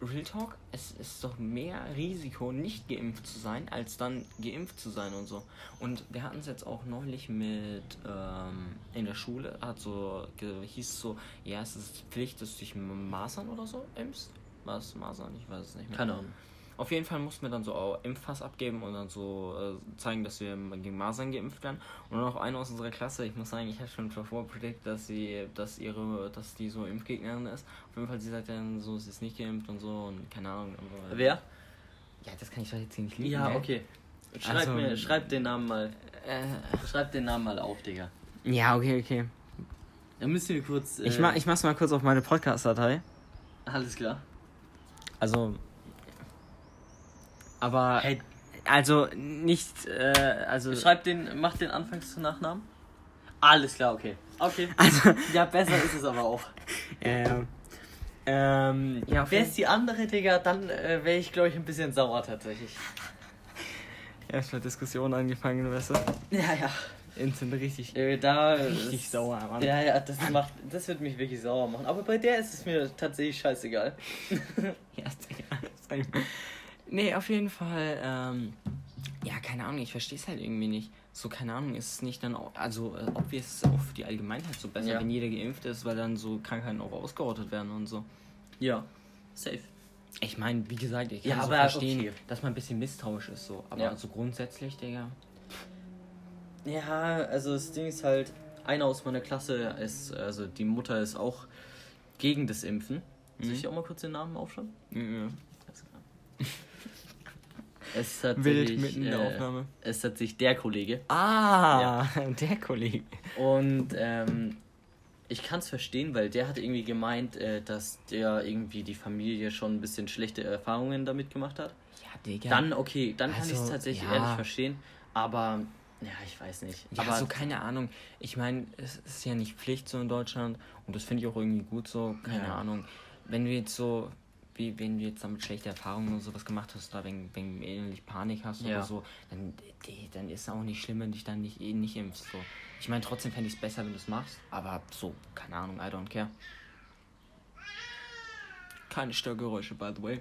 Real Talk, es ist doch mehr Risiko, nicht geimpft zu sein, als dann geimpft zu sein und so. Und wir hatten es jetzt auch neulich mit ähm, in der Schule, hat so, hieß so, ja, es ist Pflicht, dass du dich Masern oder so impfst. Was, Masern? Ich weiß es nicht mehr. Keine Ahnung. Auf jeden Fall mussten wir dann so auch Impfpass abgeben und dann so äh, zeigen, dass wir gegen Masern geimpft werden. Und dann auch eine aus unserer Klasse, ich muss sagen, ich habe schon davor predicted, dass sie, dass ihre, dass die so Impfgegnerin ist. Auf jeden Fall, sie sagt dann so, sie ist nicht geimpft und so und keine Ahnung. Und so. Wer? Ja, das kann ich doch jetzt nicht liegen. Ja, okay. Schreib Also- mir, schreib den Namen mal. Äh, Schreib den Namen mal auf, Digga. ja, okay, okay. Da müssen wir kurz. Äh, Ich, mach, ich mach's mal kurz auf meine Podcast-Datei. Alles klar. Also. Aber. Hey, Also nicht. Äh, also. schreib den, mach den Anfangs zu Nachnamen. Alles klar, okay. Okay. Also. Ja, besser ist es aber auch. Ähm. Ähm. Ja, Wer ist die andere, Digga, dann äh, wäre ich, glaube ich, ein bisschen sauer tatsächlich. Erstmal Diskussion angefangen, weißt du? Ja, ja. Instant richtig. Äh, da Richtig ist- sauer, Mann. Ja, ja, das macht, das wird mich wirklich sauer machen. Aber bei der ist es mir tatsächlich scheißegal. Ja, Digga. Nee, auf jeden Fall, ähm, ja, keine Ahnung, ich verstehe es halt irgendwie nicht. So, keine Ahnung, ist es nicht dann auch, also, äh, obvious ist es auch für die Allgemeinheit so besser, Ja. wenn jeder geimpft ist, weil dann so Krankheiten auch ausgerottet werden und so. Ja, safe. Ich meine, wie gesagt, ich kann Ja, so aber verstehen, okay. dass man ein bisschen misstrauisch ist, so. Aber Ja. so grundsätzlich, Digga. Ja, also das Ding ist halt, einer aus meiner Klasse ist, also die Mutter ist auch gegen das Impfen. Soll ich Mhm. dir auch mal kurz den Namen aufschreiben? Mhm. Es tatsächlich, Wild mitten in der äh, Aufnahme. Es ist tatsächlich der Kollege. Ah, der Kollege. Und ähm, ich kann es verstehen, weil der hat irgendwie gemeint, äh, dass der irgendwie die Familie schon ein bisschen schlechte Erfahrungen damit gemacht hat. Ja, Digga. Dann, okay, dann kann ich es Also, tatsächlich ja. ehrlich verstehen. Aber, ja, ich weiß nicht. Ja, aber so keine Ahnung. Ich meine, es ist ja nicht Pflicht so in Deutschland und das finde ich auch irgendwie gut so. Keine Ja. Ahnung. Wenn du jetzt so, wie wenn du jetzt damit schlechte Erfahrungen oder sowas gemacht hast oder wegen, wegen ähnlich Panik hast Ja. oder so, dann, dann ist es auch nicht schlimm, wenn du dich dann nicht, eh nicht impfst. So. Ich meine, trotzdem fände ich es besser, wenn du es machst, aber so, keine Ahnung, I don't care. Keine Störgeräusche, by the way.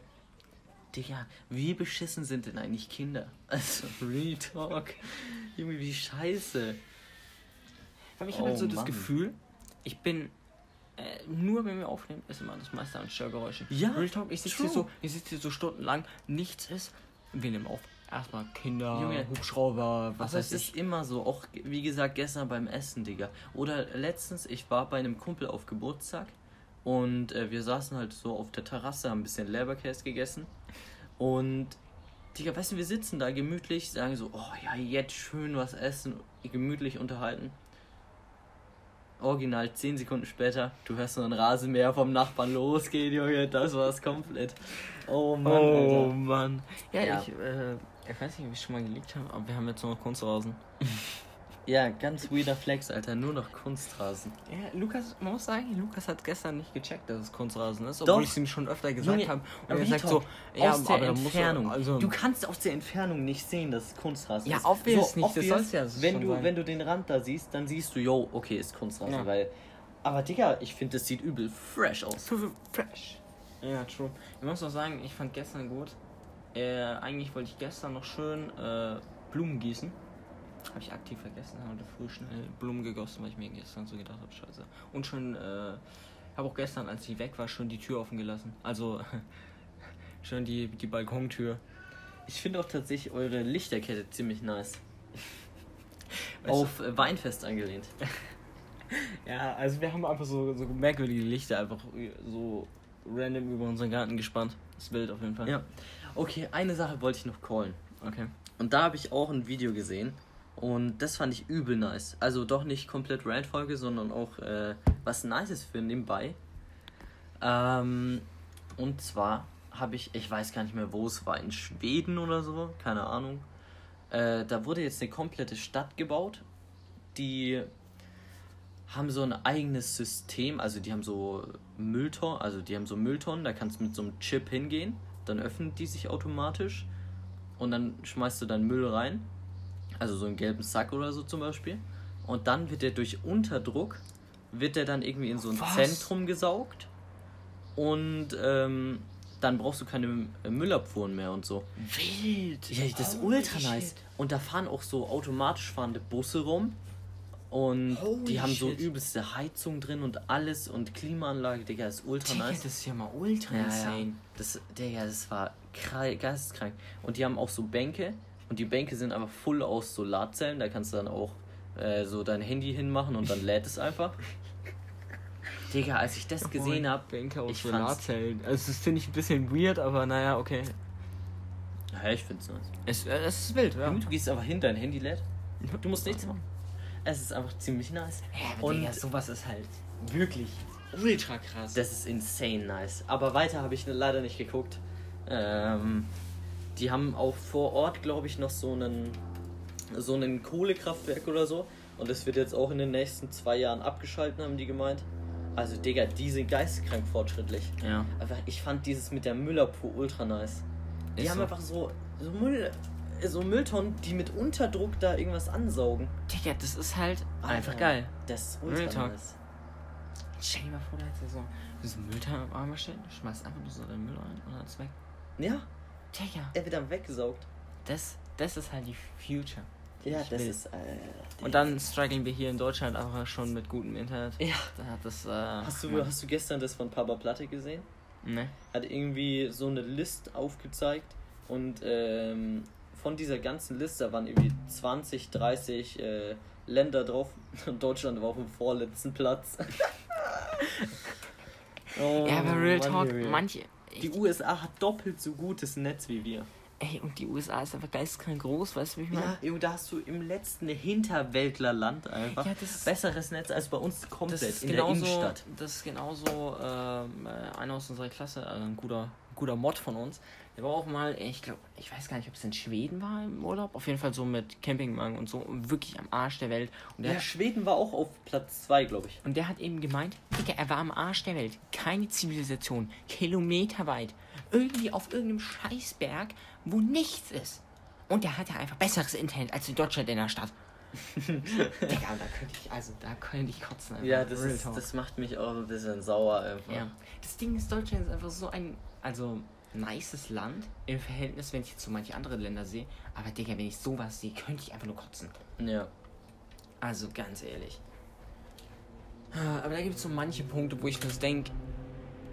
Digga, wie beschissen sind denn eigentlich Kinder? Also, Real Talk. Junge, wie scheiße. Ich Oh habe halt so das Mann. Gefühl, ich bin äh, nur wenn wir aufnehmen, ist immer das meiste an Störgeräuschen. Ja, Real Talk, ich sitze hier so, ich sitze hier so stundenlang, nichts ist. Wir nehmen auf. Erstmal Kinder, Junge, Hubschrauber, was Aber weiß es ich. ist immer so, auch wie gesagt gestern beim Essen, Digga. Oder letztens, ich war bei einem Kumpel auf Geburtstag und äh, wir saßen halt so auf der Terrasse, haben ein bisschen Leberkäse gegessen. Und, Digga, weißt du, wir sitzen da gemütlich, sagen so, oh ja, jetzt schön was essen, gemütlich unterhalten. Original 10 Sekunden später, du hörst so ein Rasenmäher vom Nachbarn losgehen, Junge, das war's komplett. Oh Mann, oh Alter. Mann. Ja, Ja. ich, äh, ich weiß nicht, ob ich schon mal gelegt habe, aber wir haben jetzt noch Kunstrasen. Ja, ganz weirder Flex, Alter, nur noch Kunstrasen. Ja, Lukas, man muss sagen, Lukas hat gestern nicht gecheckt, dass es Kunstrasen ist, obwohl ich es ihm schon öfter gesagt Junge, habe. Und er sagt so, ja, aus der er- Entfernung. also, du kannst aus der Entfernung nicht sehen, dass es Kunstrasen Ja, ist. obvious nicht, das soll's ja wenn du, sein. wenn du den Rand da siehst, dann siehst du, yo, okay, ist Kunstrasen, Ja. weil. Aber Digga, ich finde, das sieht übel fresh aus. Fresh. Ja, true. Ich muss auch sagen, ich fand gestern gut. Äh, eigentlich wollte ich gestern noch schön äh, Blumen gießen. Habe ich aktiv vergessen, habe heute früh schnell Blumen gegossen, weil ich mir gestern so gedacht habe, scheiße. Und schon, äh, habe auch gestern, als ich weg war, schon die Tür offen gelassen. Also, schon die, die Balkontür. Ich finde auch tatsächlich eure Lichterkette ziemlich nice. Weißt Auf äh, Weinfest angelehnt. Ja, also wir haben einfach so, so merkwürdige Lichter einfach so random über unseren Garten gespannt. Das wild auf jeden Fall. Ja. Okay, eine Sache wollte ich noch callen. Okay. Und da habe ich auch ein Video gesehen. Und das fand ich übel nice. Also doch nicht komplett Rant-Folge, sondern auch äh, was Nices für nebenbei. Ähm, und zwar habe ich, ich weiß gar nicht mehr, wo es war, in Schweden oder so, keine Ahnung. Äh, da wurde jetzt eine komplette Stadt gebaut. Die haben so ein eigenes System, also die haben so Mülltonnen, also die haben so Mülltonnen, da kannst du mit so einem Chip hingehen, dann öffnen die sich automatisch und dann schmeißt du dann Müll rein, also so einen gelben Sack oder so zum Beispiel, und dann wird der durch Unterdruck, wird der dann irgendwie in so ein Was? Zentrum gesaugt und ähm, dann brauchst du keine Müllabfuhren mehr und so. Wild. Ja, das ist Holy ultra nice. shit. Und da fahren auch so automatisch fahrende Busse rum. Und Holy die haben so shit. übelste Heizung drin und alles und Klimaanlage, Digga, ist ultra Digga, nice. das ist ja mal ultra Ja, ja. insane. Das, Digga, das war geisteskrank. Und die haben auch so Bänke. Und die Bänke sind einfach voll aus Solarzellen. Da kannst du dann auch äh, so dein Handy hinmachen und dann lädt es einfach. Digga, als ich das gesehen habe. Bänke aus ich fand's- Solarzellen. Also, das finde ich ein bisschen weird, aber naja, okay. Ja, ich find's nice. Es, äh, es ist wild, ja. Du gehst einfach hin, dein Handy lädt. Du musst nichts machen. Es ist einfach ziemlich nice. Ja, Und- Digga, sowas ist halt wirklich ultra krass. Das ist insane nice. Aber weiter habe ich leider nicht geguckt. Ähm, die haben auch vor Ort, glaube ich, noch so einen, so einen Kohlekraftwerk oder so. Und das wird jetzt auch in den nächsten zwei Jahren abgeschalten, haben die gemeint. Also, Digga, die sind geisteskrank fortschrittlich. ja. Aber ich fand dieses mit der Müllabfuhr ultra nice. Die Ist haben so. einfach so, so, Müll, so Mülltonnen, die mit Unterdruck da irgendwas ansaugen. Digga, das ist halt einfach Alter, geil. Das ist ultra nice. Stell dir mal vor, da hättest du so diesen Müllteil einmal stehen, du schmeißt einfach nur so den Müll rein und dann ist weg. Ja, Digga, er wird dann weggesaugt. das, das ist halt die Future. Ja, Ich das will. ist. Äh, Und dann strugglen wir hier in Deutschland einfach schon mit gutem Internet. Ja. Da hat das. Äh, Hast du, hast du gestern das von Papa Platte gesehen? Ne? Hat irgendwie so eine List aufgezeigt und ähm, von dieser ganzen Liste waren irgendwie 20, 30 äh, Länder drauf und Deutschland war auf dem vorletzten Platz. oh, Ja, aber Real Mann, Talk, manche. Die USA hat doppelt so gutes Netz wie wir. Ey, und die USA ist einfach geisteskrank groß, weißt du, wie ich meine? Ja, da hast du im letzten Hinterwäldlerland einfach Ja, besseres Netz als bei uns komplett Das ist in der genauso, Innenstadt. das ist genauso ähm, äh, einer aus unserer Klasse, also ein guter, guter Mod von uns. Der war auch mal, ich glaube, ich weiß gar nicht, ob es in Schweden war im Urlaub. Auf jeden Fall so mit Campingwagen und so, wirklich am Arsch der Welt. Und der, Ja, Schweden war auch auf Platz 2, glaube ich. und der hat eben gemeint, Digga, er war am Arsch der Welt. Keine Zivilisation, kilometerweit. Irgendwie auf irgendeinem Scheißberg, wo nichts ist. Und der hatte einfach besseres Internet als in Deutschland in der Stadt. Digga, da könnte ich, also da könnte ich kotzen. einfach. Ja, das, ist, das macht mich auch ein bisschen sauer einfach. Ja. Das Ding ist, Deutschland ist einfach so ein, also, nices Land im Verhältnis, wenn ich jetzt so manche andere Länder sehe. Aber, Digga, wenn ich sowas sehe, könnte ich einfach nur kotzen. Ja. Also, ganz ehrlich. Aber da gibt es so manche Punkte, wo ich mir so denke,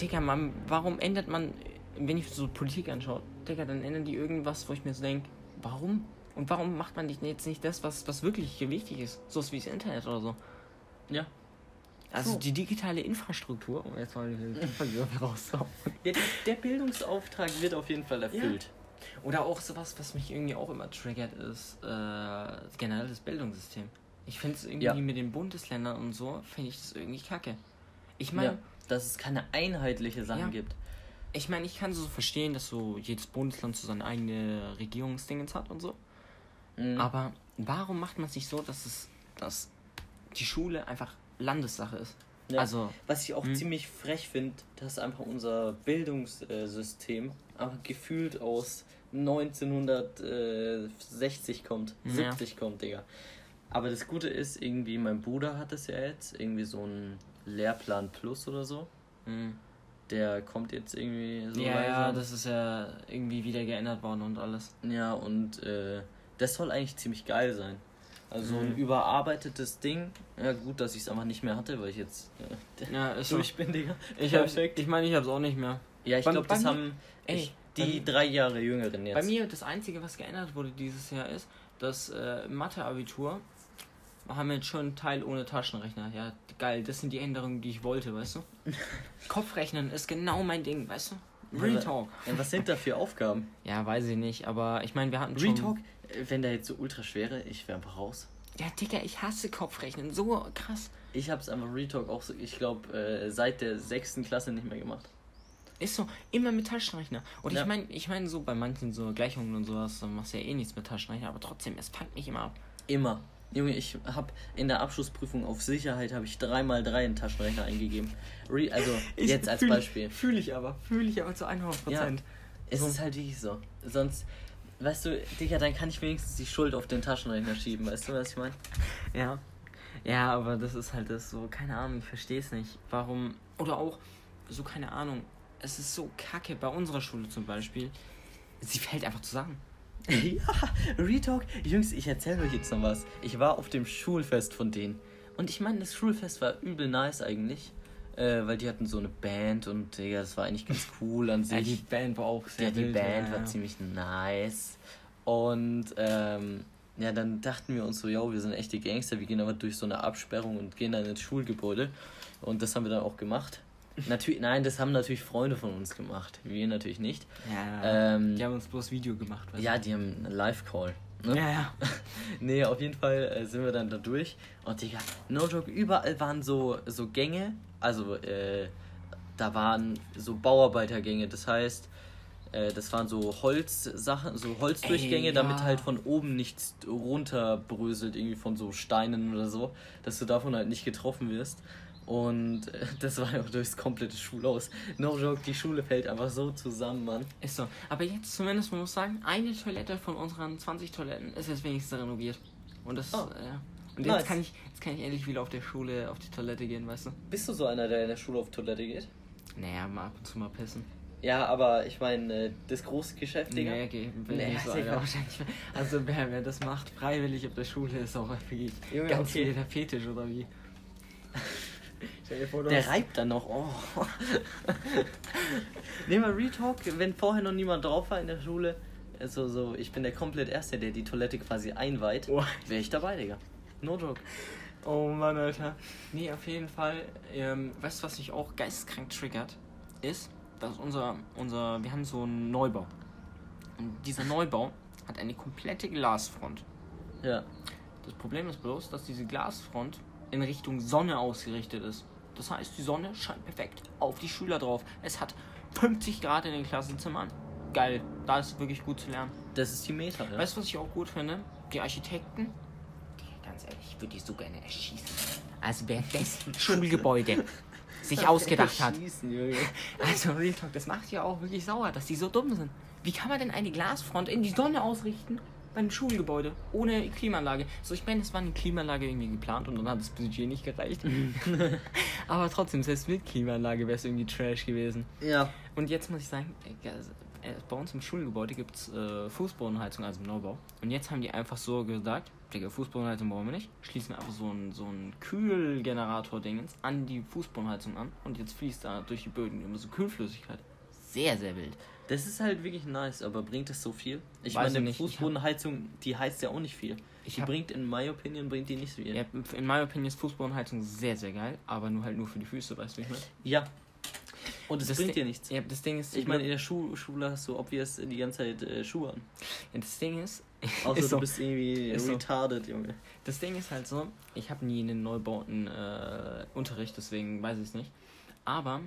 Digga, man, warum ändert man, wenn ich so Politik anschaue, Digga, dann ändern die irgendwas, wo ich mir so denke, warum? Und warum macht man nicht- jetzt nicht das, was, was wirklich wichtig ist? So wie das Internet oder so. Ja. Also So. die digitale Infrastruktur, um jetzt mal die Begriffe rauszuhauen. ja der, der Bildungsauftrag wird auf jeden Fall erfüllt. Oder auch sowas, was mich irgendwie auch immer triggert, ist äh, generell das Bildungssystem. Ich finde es irgendwie Ja. mit den Bundesländern und so, finde ich das irgendwie kacke. Ich meine, Ja. Dass es keine einheitliche Sachen Ja. gibt. ich meine, ich kann so verstehen, dass so jedes Bundesland so seine eigene Regierungsdingens hat und so. Mhm. Aber warum macht man es nicht so, dass es, dass die Schule einfach Landessache ist? Ja. Also, Was ich auch Hm. ziemlich frech finde, dass einfach unser Bildungssystem einfach gefühlt aus 1960 kommt. Ja. 70 kommt, Digga. Aber das Gute ist, irgendwie, mein Bruder hat es ja jetzt, irgendwie so ein Lehrplan Plus oder so. mh. Der kommt jetzt irgendwie so ja, ja, das ist ja irgendwie wieder geändert worden und alles. Ja, und äh, das soll eigentlich ziemlich geil sein. Also so ein Mhm. überarbeitetes Ding. Ja, gut, dass ich es einfach nicht mehr hatte, weil ich jetzt äh, Ja, ist so. durch bin, Digga. Ich, hab, Perfekt. ich meine, ich hab's auch nicht mehr. Ja, ich glaube, das mir- haben Ey, ich, die bei- drei Jahre Jüngeren jetzt. Bei mir, das Einzige, was geändert wurde dieses Jahr ist, dass äh, Mathe-Abitur haben jetzt schon einen Teil ohne Taschenrechner. Ja, geil, das sind die Änderungen, die ich wollte, weißt du? Kopfrechnen ist genau mein Ding, weißt du? Real Talk. Ja, was sind da für Aufgaben? Ja, weiß ich nicht, aber ich meine, wir hatten schon... Real Talk, äh, wenn der jetzt so ultra schwer wäre, ich wäre einfach raus. Ja, Digga, ich hasse Kopfrechnen. So krass. Ich hab's einfach Real Talk auch so, ich glaube, äh, seit der sechsten Klasse nicht mehr gemacht. Ist so, immer mit Taschenrechner. Und Ja. ich meine, ich meine so bei manchen so Gleichungen und sowas, dann machst du ja eh nichts mit Taschenrechner, aber trotzdem, es fuckt mich immer ab. Immer. Junge, ich habe in der Abschlussprüfung auf Sicherheit habe ich 3x3 in den Taschenrechner eingegeben. Re also jetzt als Beispiel. Fühle ich aber, fühle ich aber zu 100 Prozent. Es ist halt wirklich so. Sonst, weißt du, Digga, dann kann ich wenigstens die Schuld auf den Taschenrechner schieben. Weißt du, was ich meine? Ja. Ja, aber das ist halt das so, keine Ahnung, ich verstehe es nicht. Warum, oder auch, so, keine Ahnung, es ist so kacke, bei unserer Schule zum Beispiel, sie fällt einfach zusammen. ja, Retalk. Jungs, ich erzähle euch jetzt noch was. Ich war auf dem Schulfest von denen. Und ich meine, das Schulfest war übel nice eigentlich. Äh, weil die hatten so eine Band und Digga, das war eigentlich ganz cool an sich. Ja, die Band war auch sehr Ja, die wild, Band ja, war ziemlich nice. Und ähm, ja, dann dachten wir uns so, ja, wir sind echte Gangster, wir gehen aber durch so eine Absperrung und gehen dann ins Schulgebäude. Und das haben wir dann auch gemacht. Natürlich, nein, das haben natürlich Freunde von uns gemacht. Wir natürlich nicht. Ja, Ähm, die haben uns bloß Video gemacht. ja, die haben einen Live-Call. Ne? ja, ja. Nee, auf jeden Fall äh, sind wir dann da durch. Und Digga, no joke, überall waren so, so Gänge. Also, äh, da waren so Bauarbeitergänge. Das heißt, äh, das waren so Holzsachen, so Holzdurchgänge, Ey, damit ja. halt von oben nichts runterbröselt, irgendwie von so Steinen oder so, dass du davon halt nicht getroffen wirst. Und äh, das war ja auch durchs komplette Schulhaus. No joke, die Schule fällt einfach so zusammen, Mann. Ist so. Aber jetzt zumindest, man muss sagen, eine Toilette von unseren 20 Toiletten ist jetzt wenigstens renoviert. Und das, Oh. äh, und Nice. jetzt kann ich, jetzt kann ich endlich wieder auf der Schule auf die Toilette gehen, weißt du? Bist du so einer, der in der Schule auf Toilette geht? Naja, mal ab und zu mal pissen. Ja, aber ich meine, äh, das große Geschäft, Digga. Nee, okay, bin Nee, so einer wahrscheinlich. Also wer, wer das macht, freiwillig auf der Schule, ist auch wirklich Junge, ganz okay. viel der Fetisch, oder wie? Vor, Der hast- reibt dann noch. Oh. Nehmen wir Retalk, wenn vorher noch niemand drauf war in der Schule. Also so, ich bin der komplett Erste, der die Toilette quasi einweiht. Oh. Wäre ich dabei, Digga. No joke. Oh Mann, Alter. Nee, auf jeden Fall. Ähm, weißt du, was mich auch geisteskrank triggert? Ist, dass unser, unser, wir haben so einen Neubau. Und dieser Neubau hat eine komplette Glasfront. Ja. Das Problem ist bloß, dass diese Glasfront in Richtung Sonne ausgerichtet ist. Das heißt, die Sonne scheint perfekt auf die Schüler drauf. Es hat 50 Grad in den Klassenzimmern. Geil, da ist wirklich gut zu lernen. Das ist die Meta, ja. Weißt du, was ich auch gut finde? Die Architekten. Die, ganz ehrlich, ich würde die so gerne erschießen. Also wer das Schulgebäude sich ausgedacht hat. Also Real Talk, das macht ja auch wirklich sauer, dass die so dumm sind. Wie kann man denn eine Glasfront in die Sonne ausrichten beim Schulgebäude ohne Klimaanlage? So, ich meine, es war eine Klimaanlage irgendwie geplant und dann hat das Budget nicht gereicht. Aber trotzdem, selbst mit Klimaanlage wäre es irgendwie Trash gewesen. Ja. Und jetzt muss ich sagen, äh, äh, bei uns im Schulgebäude gibt es äh, Fußbodenheizung, also im Neubau. Und jetzt haben die einfach so gesagt, Digga, Fußbodenheizung brauchen wir nicht. Schließen wir einfach so einen so einen Kühlgenerator-Dingens an die Fußbodenheizung an. Und jetzt fließt da durch die Böden immer so Kühlflüssigkeit. Sehr, sehr wild. Das ist halt wirklich nice, aber bringt das so viel? Ich Weiß meine, ich nicht. Fußbodenheizung, die heizt ja auch nicht viel. Ich die hab- bringt, in my opinion, bringt die nicht so viel. Ja, in meiner Opinion ist Fußbodenheizung sehr, sehr geil, aber nur halt nur für die Füße, weißt du, wie ich meine? Ja. Und es Das bringt Ding- dir nichts. Ja, das Ding ist, Ich meine, in der Schu Schule hast du obvious die ganze Zeit äh, Schuhe an. ja, das Ding ist, Außer ist so. du bist irgendwie Ist so. retarded, Junge. Das Ding ist halt so, ich habe nie einen Neubauten äh, Unterricht, deswegen weiß ich es nicht. Aber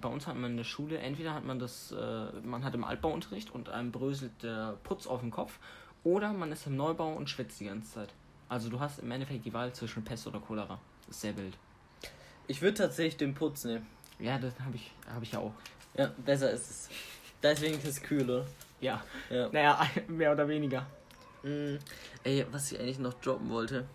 bei uns hat man in der Schule, entweder hat man das, äh, man hat im Altbauunterricht und einem bröselt der Putz auf den Kopf, oder man ist im Neubau und schwitzt die ganze Zeit. Also du hast im Endeffekt die Wahl zwischen Pest oder Cholera. Das ist sehr wild. Ich würde tatsächlich den Putz nehmen. Ja, das habe ich, hab ich ja auch. Ja, besser ist es. Da ist wenigstens kühl, oder? Ja. Ja. Naja, mehr oder weniger. Mm, ey, was ich eigentlich noch droppen wollte.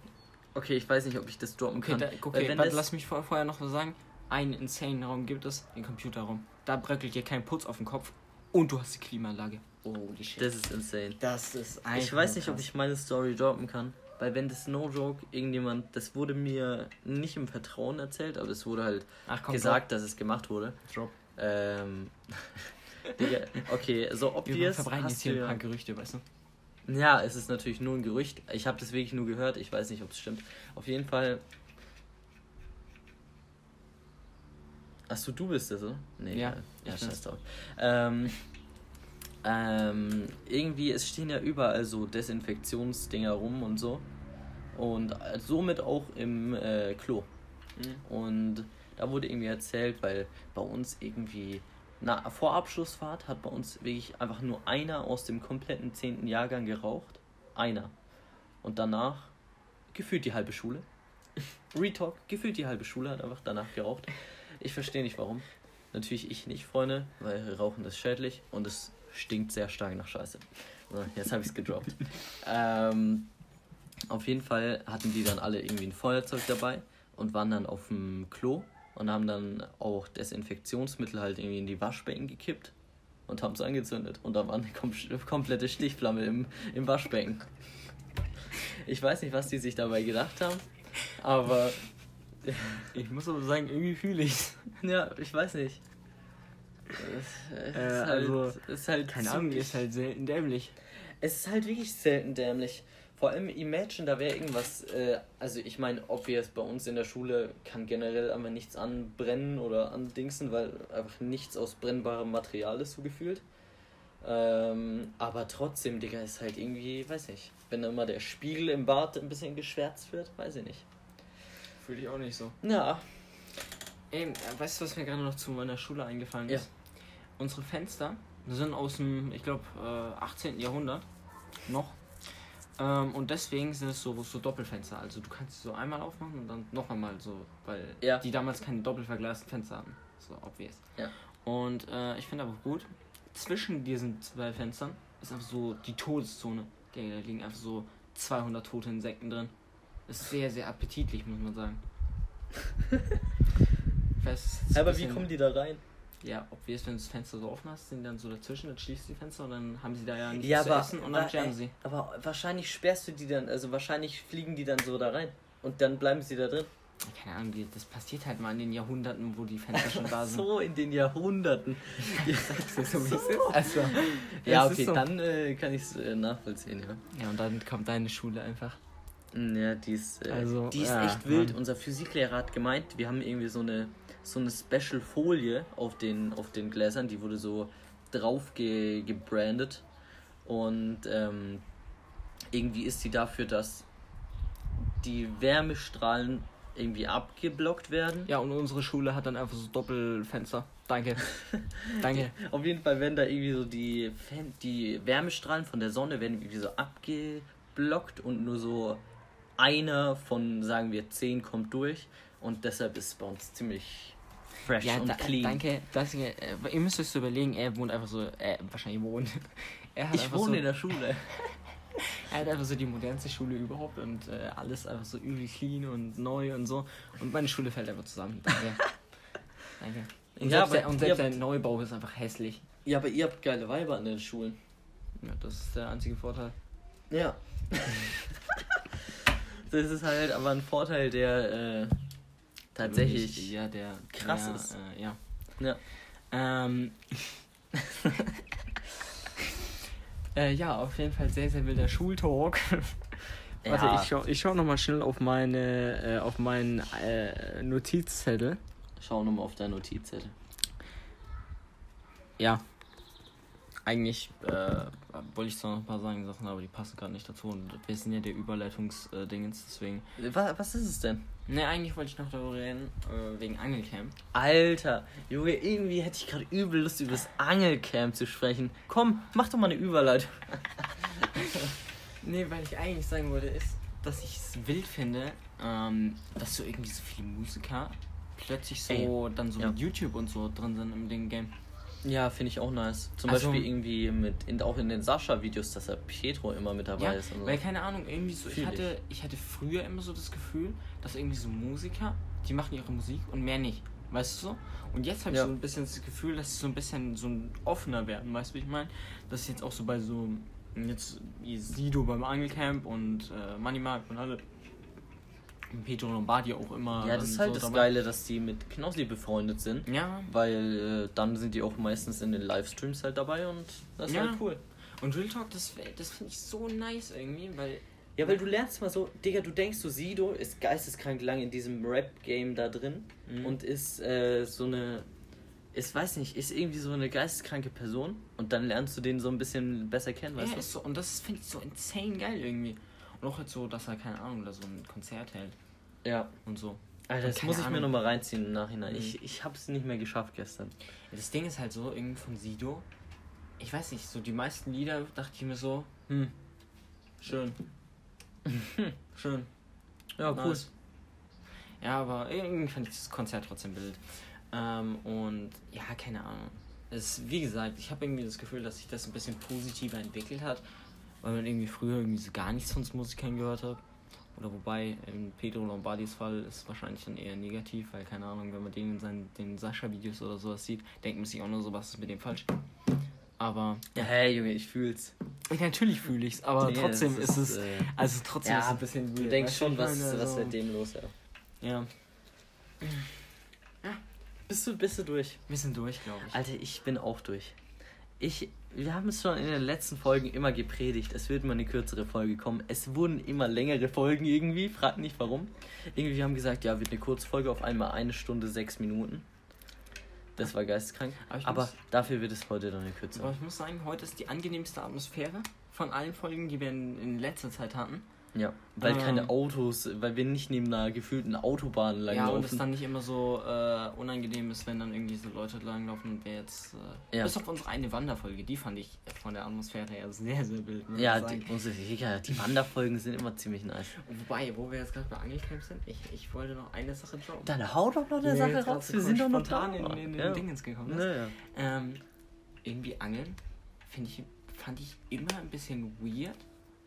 Okay, ich weiß nicht, ob ich das droppen Okay, kann. da, okay wenn das- lass mich vor, vorher noch was sagen. Einen insane Raum gibt es, den Computerraum. Da bröckelt dir kein Putz auf den Kopf und du hast die Klimaanlage. Holy shit. Das ist insane. Das ist Ich weiß nicht, ob ich meine Story droppen kann. Weil wenn das No Joke irgendjemand, das wurde mir nicht im Vertrauen erzählt, aber es wurde halt Ach, komm, gesagt, dass es gemacht wurde. Drop. Ähm, Digga, okay, so Wir obvious verbreiten jetzt hier ein ja, paar Gerüchte, weißt du? Ja, es ist natürlich nur ein Gerücht. Ich habe das wirklich nur gehört. Ich weiß nicht, ob es stimmt. Auf jeden Fall. Achso, du bist es, oder? Nee, Ja, ja bin's. scheiß drauf. Ähm, ähm, irgendwie, es stehen ja überall so Desinfektionsdinger rum und so. Und somit auch im äh, Klo. Und da wurde irgendwie erzählt, weil bei uns irgendwie, na, vor Abschlussfahrt hat bei uns wirklich einfach nur einer aus dem kompletten 10. Jahrgang geraucht. Einer. Und danach gefühlt die halbe Schule. Retalk, gefühlt die halbe Schule hat einfach danach geraucht. Ich verstehe nicht warum. Natürlich ich nicht, Freunde, weil Rauchen ist schädlich und es stinkt sehr stark nach Scheiße. So, jetzt habe ich es gedroppt. ähm, auf jeden Fall hatten die dann alle irgendwie ein Feuerzeug dabei und waren dann auf dem Klo und haben dann auch Desinfektionsmittel halt irgendwie in die Waschbecken gekippt und haben es angezündet. Und da war eine kom komplette Stichflamme im, im Waschbecken. Ich weiß nicht, was die sich dabei gedacht haben, aber Ich muss aber sagen, irgendwie fühle ich ja, ich weiß nicht. Es, es Äh, ist halt, also, es ist halt Keine Ahnung, ist halt selten dämlich. Es ist halt wirklich selten dämlich. Vor allem Imagine, da wäre irgendwas, äh, also ich meine, obvious bei uns in der Schule kann generell einfach nichts anbrennen oder andingsen, weil einfach nichts aus brennbarem Material ist, so gefühlt. Ähm, aber trotzdem, Digga, ist halt irgendwie, weiß nicht, wenn dann mal der Spiegel im Bad ein bisschen geschwärzt wird, weiß ich nicht. Fühle ich auch nicht so. Ja, Ey, weißt du, was mir gerade noch zu meiner Schule eingefallen Ja. ist? Unsere Fenster sind aus dem, ich glaube, äh, 18. Jahrhundert noch. Ähm, und deswegen sind es so, so Doppelfenster. Also du kannst sie so einmal aufmachen und dann noch einmal so, weil Ja. die damals keine doppelverglasten Fenster hatten. So obvious. Ja. Und äh, ich finde aber gut, zwischen diesen zwei Fenstern ist einfach so die Todeszone. Da liegen einfach so 200 tote Insekten drin. Ist sehr, sehr appetitlich, muss man sagen. Aber wie kommen die da rein? Ja, ob wir es, wenn du das Fenster so offen hast, sind dann so dazwischen, dann schließt du die Fenster und dann haben sie da ja nichts Ja, zu aber, essen und dann sterben sie. aber wahrscheinlich sperrst du die dann, also wahrscheinlich fliegen die dann so da rein. Und dann bleiben sie da drin. Keine Ahnung, das passiert halt mal in den Jahrhunderten, wo die Fenster schon da sind. So in den Jahrhunderten. Ist so, wie es ist. Also, Ja, okay, so. dann äh, kann ich es äh, nachvollziehen, ja. Ja, und dann kommt deine Schule einfach. Ja, die ist, äh, Also, die ist ja, echt wild. Mann. Unser Physiklehrer hat gemeint, wir haben irgendwie so eine so eine Special Folie auf den auf den Gläsern, die wurde so drauf ge gebrandet und ähm, irgendwie ist die dafür, dass die Wärmestrahlen irgendwie abgeblockt werden. Ja, und unsere Schule hat dann einfach so Doppelfenster. Danke. Danke. Auf jeden Fall werden da irgendwie so die, die Wärmestrahlen von der Sonne werden irgendwie so abgeblockt und nur so einer von, sagen wir, zehn kommt durch. Und deshalb ist es bei uns ziemlich fresh Ja, und da, clean. danke. Das, äh, ihr müsst euch so überlegen, er wohnt einfach so, äh, wahrscheinlich wohnt. Er Ich wohne so, in der Schule. Er hat einfach so die modernste Schule überhaupt und äh, alles einfach so übel clean und neu und so. Und meine Schule fällt einfach zusammen. Danke. Danke. Und Ja, selbst, der, und selbst habt- der Neubau ist einfach hässlich. Ja, aber ihr habt geile Weiber an den Schulen. Ja, das ist der einzige Vorteil. Ja. Das ist halt aber ein Vorteil, der äh, tatsächlich. Wirklich, ja, der krass der, ist. Äh, ja. Ja. Ähm. äh, ja, auf jeden Fall sehr, sehr wilder Schultalk. Warte, Ja. ich schau, ich schau nochmal schnell auf meine, äh, auf meinen äh, Notizzettel. Schau nochmal auf deine Notizzettel. Ja. Eigentlich äh, wollte ich zwar noch ein paar sagen Sachen, aber die passen gerade nicht dazu. Und wir sind ja der Überleitungsdingens, deswegen. Was, was ist es denn? Ne, eigentlich wollte ich noch darüber reden, äh, wegen Angelcamp. Alter, Junge, irgendwie hätte ich gerade übel Lust, über das Angelcamp zu sprechen. Komm, mach doch mal eine Überleitung. Nee, weil ich eigentlich sagen wollte, ist, dass ich es wild finde, ähm, dass so irgendwie so viele Musiker plötzlich so Ey, dann so ja. mit YouTube und so drin sind im Ding Game. Ja, finde ich auch nice. Zum Also- Beispiel irgendwie mit, in, auch in den Sascha-Videos, dass er Pietro immer mit dabei Ja, ist. Und so. weil keine Ahnung, irgendwie so, ich hatte, ich hatte früher immer so das Gefühl, dass irgendwie so Musiker, die machen ihre Musik und mehr nicht. Weißt du so? Und jetzt habe ich Ja. so ein bisschen das Gefühl, dass sie so ein bisschen so ein offener werden, weißt du, wie ich meine? Das ist jetzt auch so bei so, jetzt wie Sido beim Angelcamp und äh, Moneymark und alle. Und Pedro Lombardi auch immer. ja, das ist ähm, halt so das dabei. Geile, dass die mit Knossi befreundet sind. Ja, Weil äh, dann sind die auch meistens in den Livestreams halt dabei und das ist Ja. halt cool. Und Real Talk, das, das finde ich so nice irgendwie, weil Ja, weil du lernst mal so, Digga, du denkst so, Sido ist geisteskrank lang in diesem Rap-Game da drin Mhm. und ist äh, so eine, ich weiß nicht, ist irgendwie so eine geisteskranke Person und dann lernst du den so ein bisschen besser kennen, weißt Ja, du? ist so, und das finde ich so insane geil irgendwie. Und auch jetzt so, dass er, keine Ahnung, da so ein Konzert hält Ja. und so. Alter, das muss ich mir Ahnung. nochmal reinziehen im Nachhinein. Mhm. Ich, ich hab's nicht mehr geschafft gestern. Das Ding ist halt so, irgendwie von Sido, ich weiß nicht, so die meisten Lieder dachte ich mir so, hm, schön. schön. Ja, cool. Nice. Ja, aber irgendwie fand ich das Konzert trotzdem wild. Ähm, und ja, keine Ahnung. Es, wie gesagt, ich habe irgendwie das Gefühl, dass sich das ein bisschen positiver entwickelt hat, weil man irgendwie früher irgendwie so gar nichts von Musikern gehört hat. Oder wobei, in Pedro Lombardis Fall ist wahrscheinlich dann eher negativ, weil keine Ahnung, wenn man den in seinen den Sascha-Videos oder sowas sieht, denkt man sich auch nur so, was ist mit dem falsch. Aber Ja, hey, Junge, ich fühl's. ja, natürlich fühle ich es, aber Nee, trotzdem das ist, es, äh, also trotzdem Ja, ist es ein bisschen Du weird, denkst weißt du, schon, ich was, was also- mit dem los ist. Ja, Bist du, bist du durch? wir sind durch, glaube ich. Alter, ich bin auch durch. Ich, wir haben es schon in den letzten Folgen immer gepredigt. Es wird mal eine kürzere Folge kommen. Es wurden immer längere Folgen irgendwie. Frag nicht warum. Irgendwie haben gesagt, ja, wird eine Kurzfolge auf einmal eine Stunde, sechs Minuten. Das war geisteskrank. Aber Aber muss- dafür wird es heute dann eine Aber kürzere. ich muss sagen, heute ist die angenehmste Atmosphäre von allen Folgen, die wir in, in letzter Zeit hatten. Ja, weil Ähm. keine Autos, weil wir nicht neben einer gefühlten Autobahn ja, langlaufen. und es dann nicht immer so äh, unangenehm ist, wenn dann irgendwie so Leute langlaufen und wir jetzt. Äh, Ja. Bis auf unsere eine Wanderfolge, die fand ich von der Atmosphäre her sehr, sehr wild. ja, die, unsere, ja, die Wanderfolgen sind immer ziemlich nice. Wobei, wo wir jetzt gerade bei Angelcamp sind, ich, ich wollte noch eine Sache droppen. Dann hau doch noch eine Nee, Sache raus. Wir sind doch noch spontan da. in, in, in ja. Dingens gekommen. ist. Naja. Ähm, irgendwie Angeln finde ich, fand ich immer ein bisschen weird,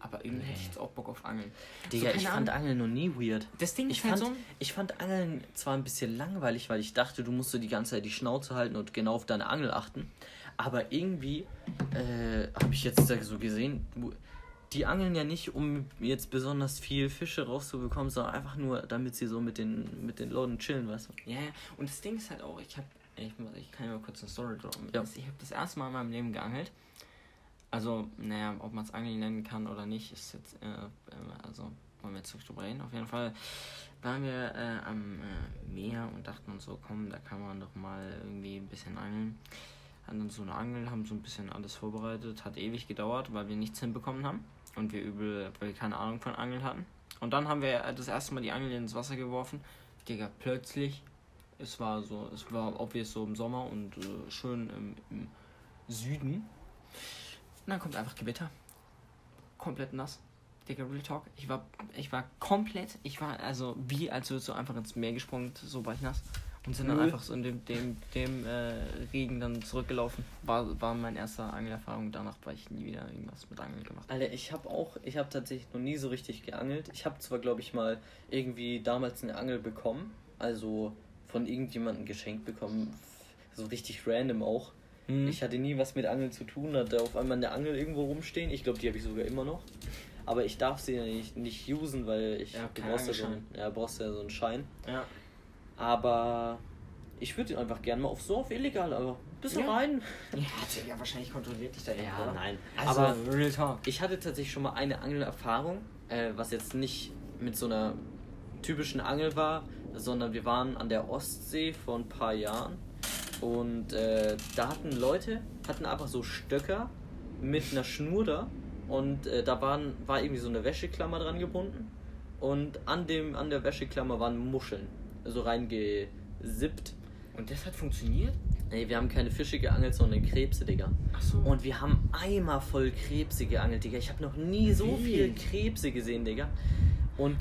aber irgendwie hätte ich jetzt auch Bock auf Angeln. Digga, keine ich fand Ahnung. Angeln noch nie weird. Das Ding Ich ist halt fand, so. ich fand Angeln zwar ein bisschen langweilig, weil ich dachte, du musst so die ganze Zeit die Schnauze halten und genau auf deine Angel achten. Aber irgendwie äh, habe ich jetzt so gesehen, die angeln ja nicht, um jetzt besonders viel Fische rauszubekommen, sondern einfach nur, damit sie so mit den, mit den Leuten chillen, weißt du? Ja, ja, und das Ding ist halt auch, ich habe, ich, ich kann ja mal kurz eine Story droppen. Ja. Ich habe das erste Mal in meinem Leben geangelt. Also, naja, ob man es Angeln nennen kann oder nicht, ist jetzt, äh, äh, also, wollen wir jetzt nicht drüber reden. Auf jeden Fall waren wir äh, am äh, Meer und dachten uns so, komm, da kann man doch mal irgendwie ein bisschen angeln. Hatten dann so eine Angel, haben so ein bisschen alles vorbereitet. Hat ewig gedauert, weil wir nichts hinbekommen haben. Und wir übel, weil wir keine Ahnung von Angeln hatten. Und dann haben wir äh, das erste Mal die Angel ins Wasser geworfen. Digga, plötzlich, es war so, es war obvious so im Sommer und äh, schön im, im Süden. Und dann kommt einfach Gewitter. Komplett nass. Digga, Real Talk. Ich war, ich war komplett, ich war also wie, als würdest du einfach ins Meer gesprungen, so war ich nass. Und sind dann Null. einfach so in dem, dem, dem äh, Regen dann zurückgelaufen. War, war meine erste Angelerfahrung. Danach war ich nie wieder irgendwas mit Angeln gemacht. Alter, ich habe auch, ich habe tatsächlich noch nie so richtig geangelt. Ich habe zwar, glaube ich, mal irgendwie damals eine Angel bekommen, also von irgendjemandem geschenkt bekommen, so richtig random auch. Hm. Ich hatte nie was mit Angeln zu tun, hatte auf einmal eine Angel irgendwo rumstehen. Ich glaube, die habe ich sogar immer noch. Aber ich darf sie ja nicht, nicht usen, weil ich Ja, du brauchst ja, so einen, ja, brauchst ja so einen Schein. ja. Aber ich würde ihn einfach gerne mal auf so auf illegal, aber bisschen Ja. rein. Ja, Digga, wahrscheinlich kontrolliert dich da Ja, jemand, oder? nein. Also, Aber Real Talk. ich hatte tatsächlich schon mal eine Angelerfahrung, äh, was jetzt nicht mit so einer typischen Angel war, sondern wir waren an der Ostsee vor ein paar Jahren und äh, da hatten Leute, hatten einfach so Stöcker mit einer Schnur da und äh, da waren, war irgendwie so eine Wäscheklammer dran gebunden und an, dem, an der Wäscheklammer waren Muscheln, so reingesippt. Und das hat funktioniert? Nee, wir haben keine Fische geangelt, sondern Krebse, Digga. Ach so. Und wir haben Eimer voll Krebse geangelt, Digga. Ich habe noch nie so Wie? viel Krebse gesehen, Digga. Und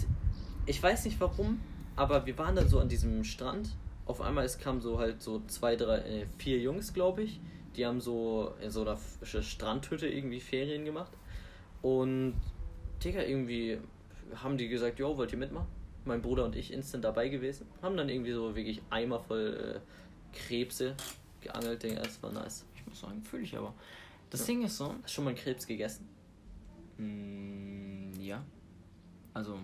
ich weiß nicht warum, aber wir waren dann so an diesem Strand. Auf einmal es kamen so halt so zwei, drei, äh, vier Jungs, glaube ich. Die haben so in so einer Strandhütte irgendwie Ferien gemacht. Und Digga, irgendwie haben die gesagt, jo, wollt ihr mitmachen? Mein Bruder und ich instant dabei gewesen. Haben dann irgendwie so wirklich Eimer voll äh, Krebse geangelt, Digga. Das war nice. Ich muss sagen, fühle ich aber. Das Ja. Ding ist so. Hast du schon mal einen Krebs gegessen? Mm, ja. Also,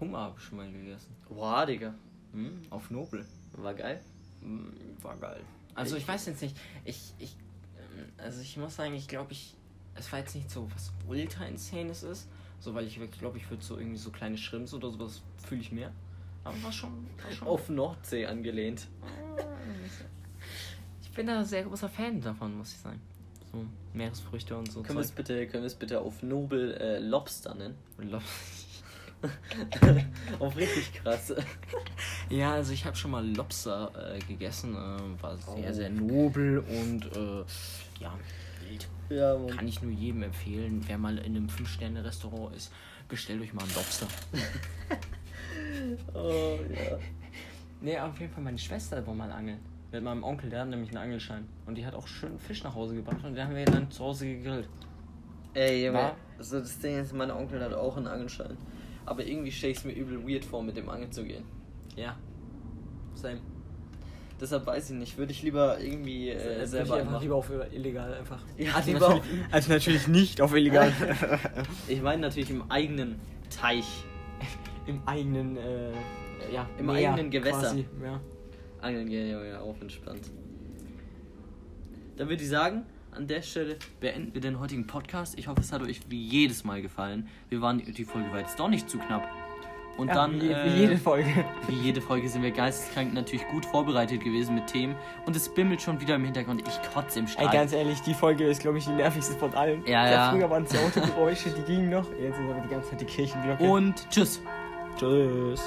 Hummer habe ich schon mal gegessen. Wow, Digga. Hm, auf Nobel. War geil. Hm, war geil. Also, ich, Ich- weiß jetzt nicht. Ich, ich, ähm, also ich muss sagen, ich glaube, ich, es war jetzt nicht so was ultra insanes ist, So, weil ich glaube, ich würde so irgendwie so kleine Schrimps oder sowas fühle ich mehr. Aber war schon. War schon Auf Nordsee angelehnt. ich bin da sehr großer Fan davon, muss ich sagen. So Meeresfrüchte und so. Können wir es bitte, können wir es bitte auf Nobel äh, Lobster nennen? Lo- auf richtig krass. Ja, also ich habe schon mal Lobster äh, gegessen. Äh, war sehr, Oh. sehr nobel und äh, ja, wild. Ja. Kann ich nur jedem empfehlen, wer mal in einem 5-Sterne-Restaurant ist, bestellt euch mal einen Lobster. Oh, ja. Nee, auf jeden Fall meine Schwester war mal angeln. Mit meinem Onkel, der hat nämlich einen Angelschein. Und die hat auch schön Fisch nach Hause gebracht und den haben wir dann zu Hause gegrillt. Ey, Junge. War- Also das Ding ist, mein Onkel hat auch einen Angelschein. Aber irgendwie stelle ich es mir übel weird vor, mit dem Angeln zu gehen. Ja. Same. Deshalb weiß ich nicht, würde ich lieber irgendwie äh, selber einfach machen. lieber auf illegal einfach. Ja, also, lieber natürlich, also natürlich nicht auf illegal. Ich meine natürlich im eigenen Teich Im eigenen, äh, ja, Im Meer eigenen Gewässer. Quasi. Ja. angeln gehen, ja, ja, auch entspannt. Dann würde ich sagen, an der Stelle beenden wir den heutigen Podcast. Ich hoffe, es hat euch wie jedes Mal gefallen. Wir waren, die Folge war jetzt doch nicht zu knapp. Und Ja, dann, wie, äh, wie jede Folge. Wie jede Folge sind wir geisteskrank natürlich gut vorbereitet gewesen mit Themen. Und es bimmelt schon wieder im Hintergrund. Ich kotze im Ey, Strahl. ganz ehrlich, die Folge ist, glaube ich, die nervigste von allen. Ja, ja. Früher waren es die Autogeräusche, die gingen noch. Jetzt sind aber die ganze Zeit die Kirchenglocke. Und tschüss. tschüss.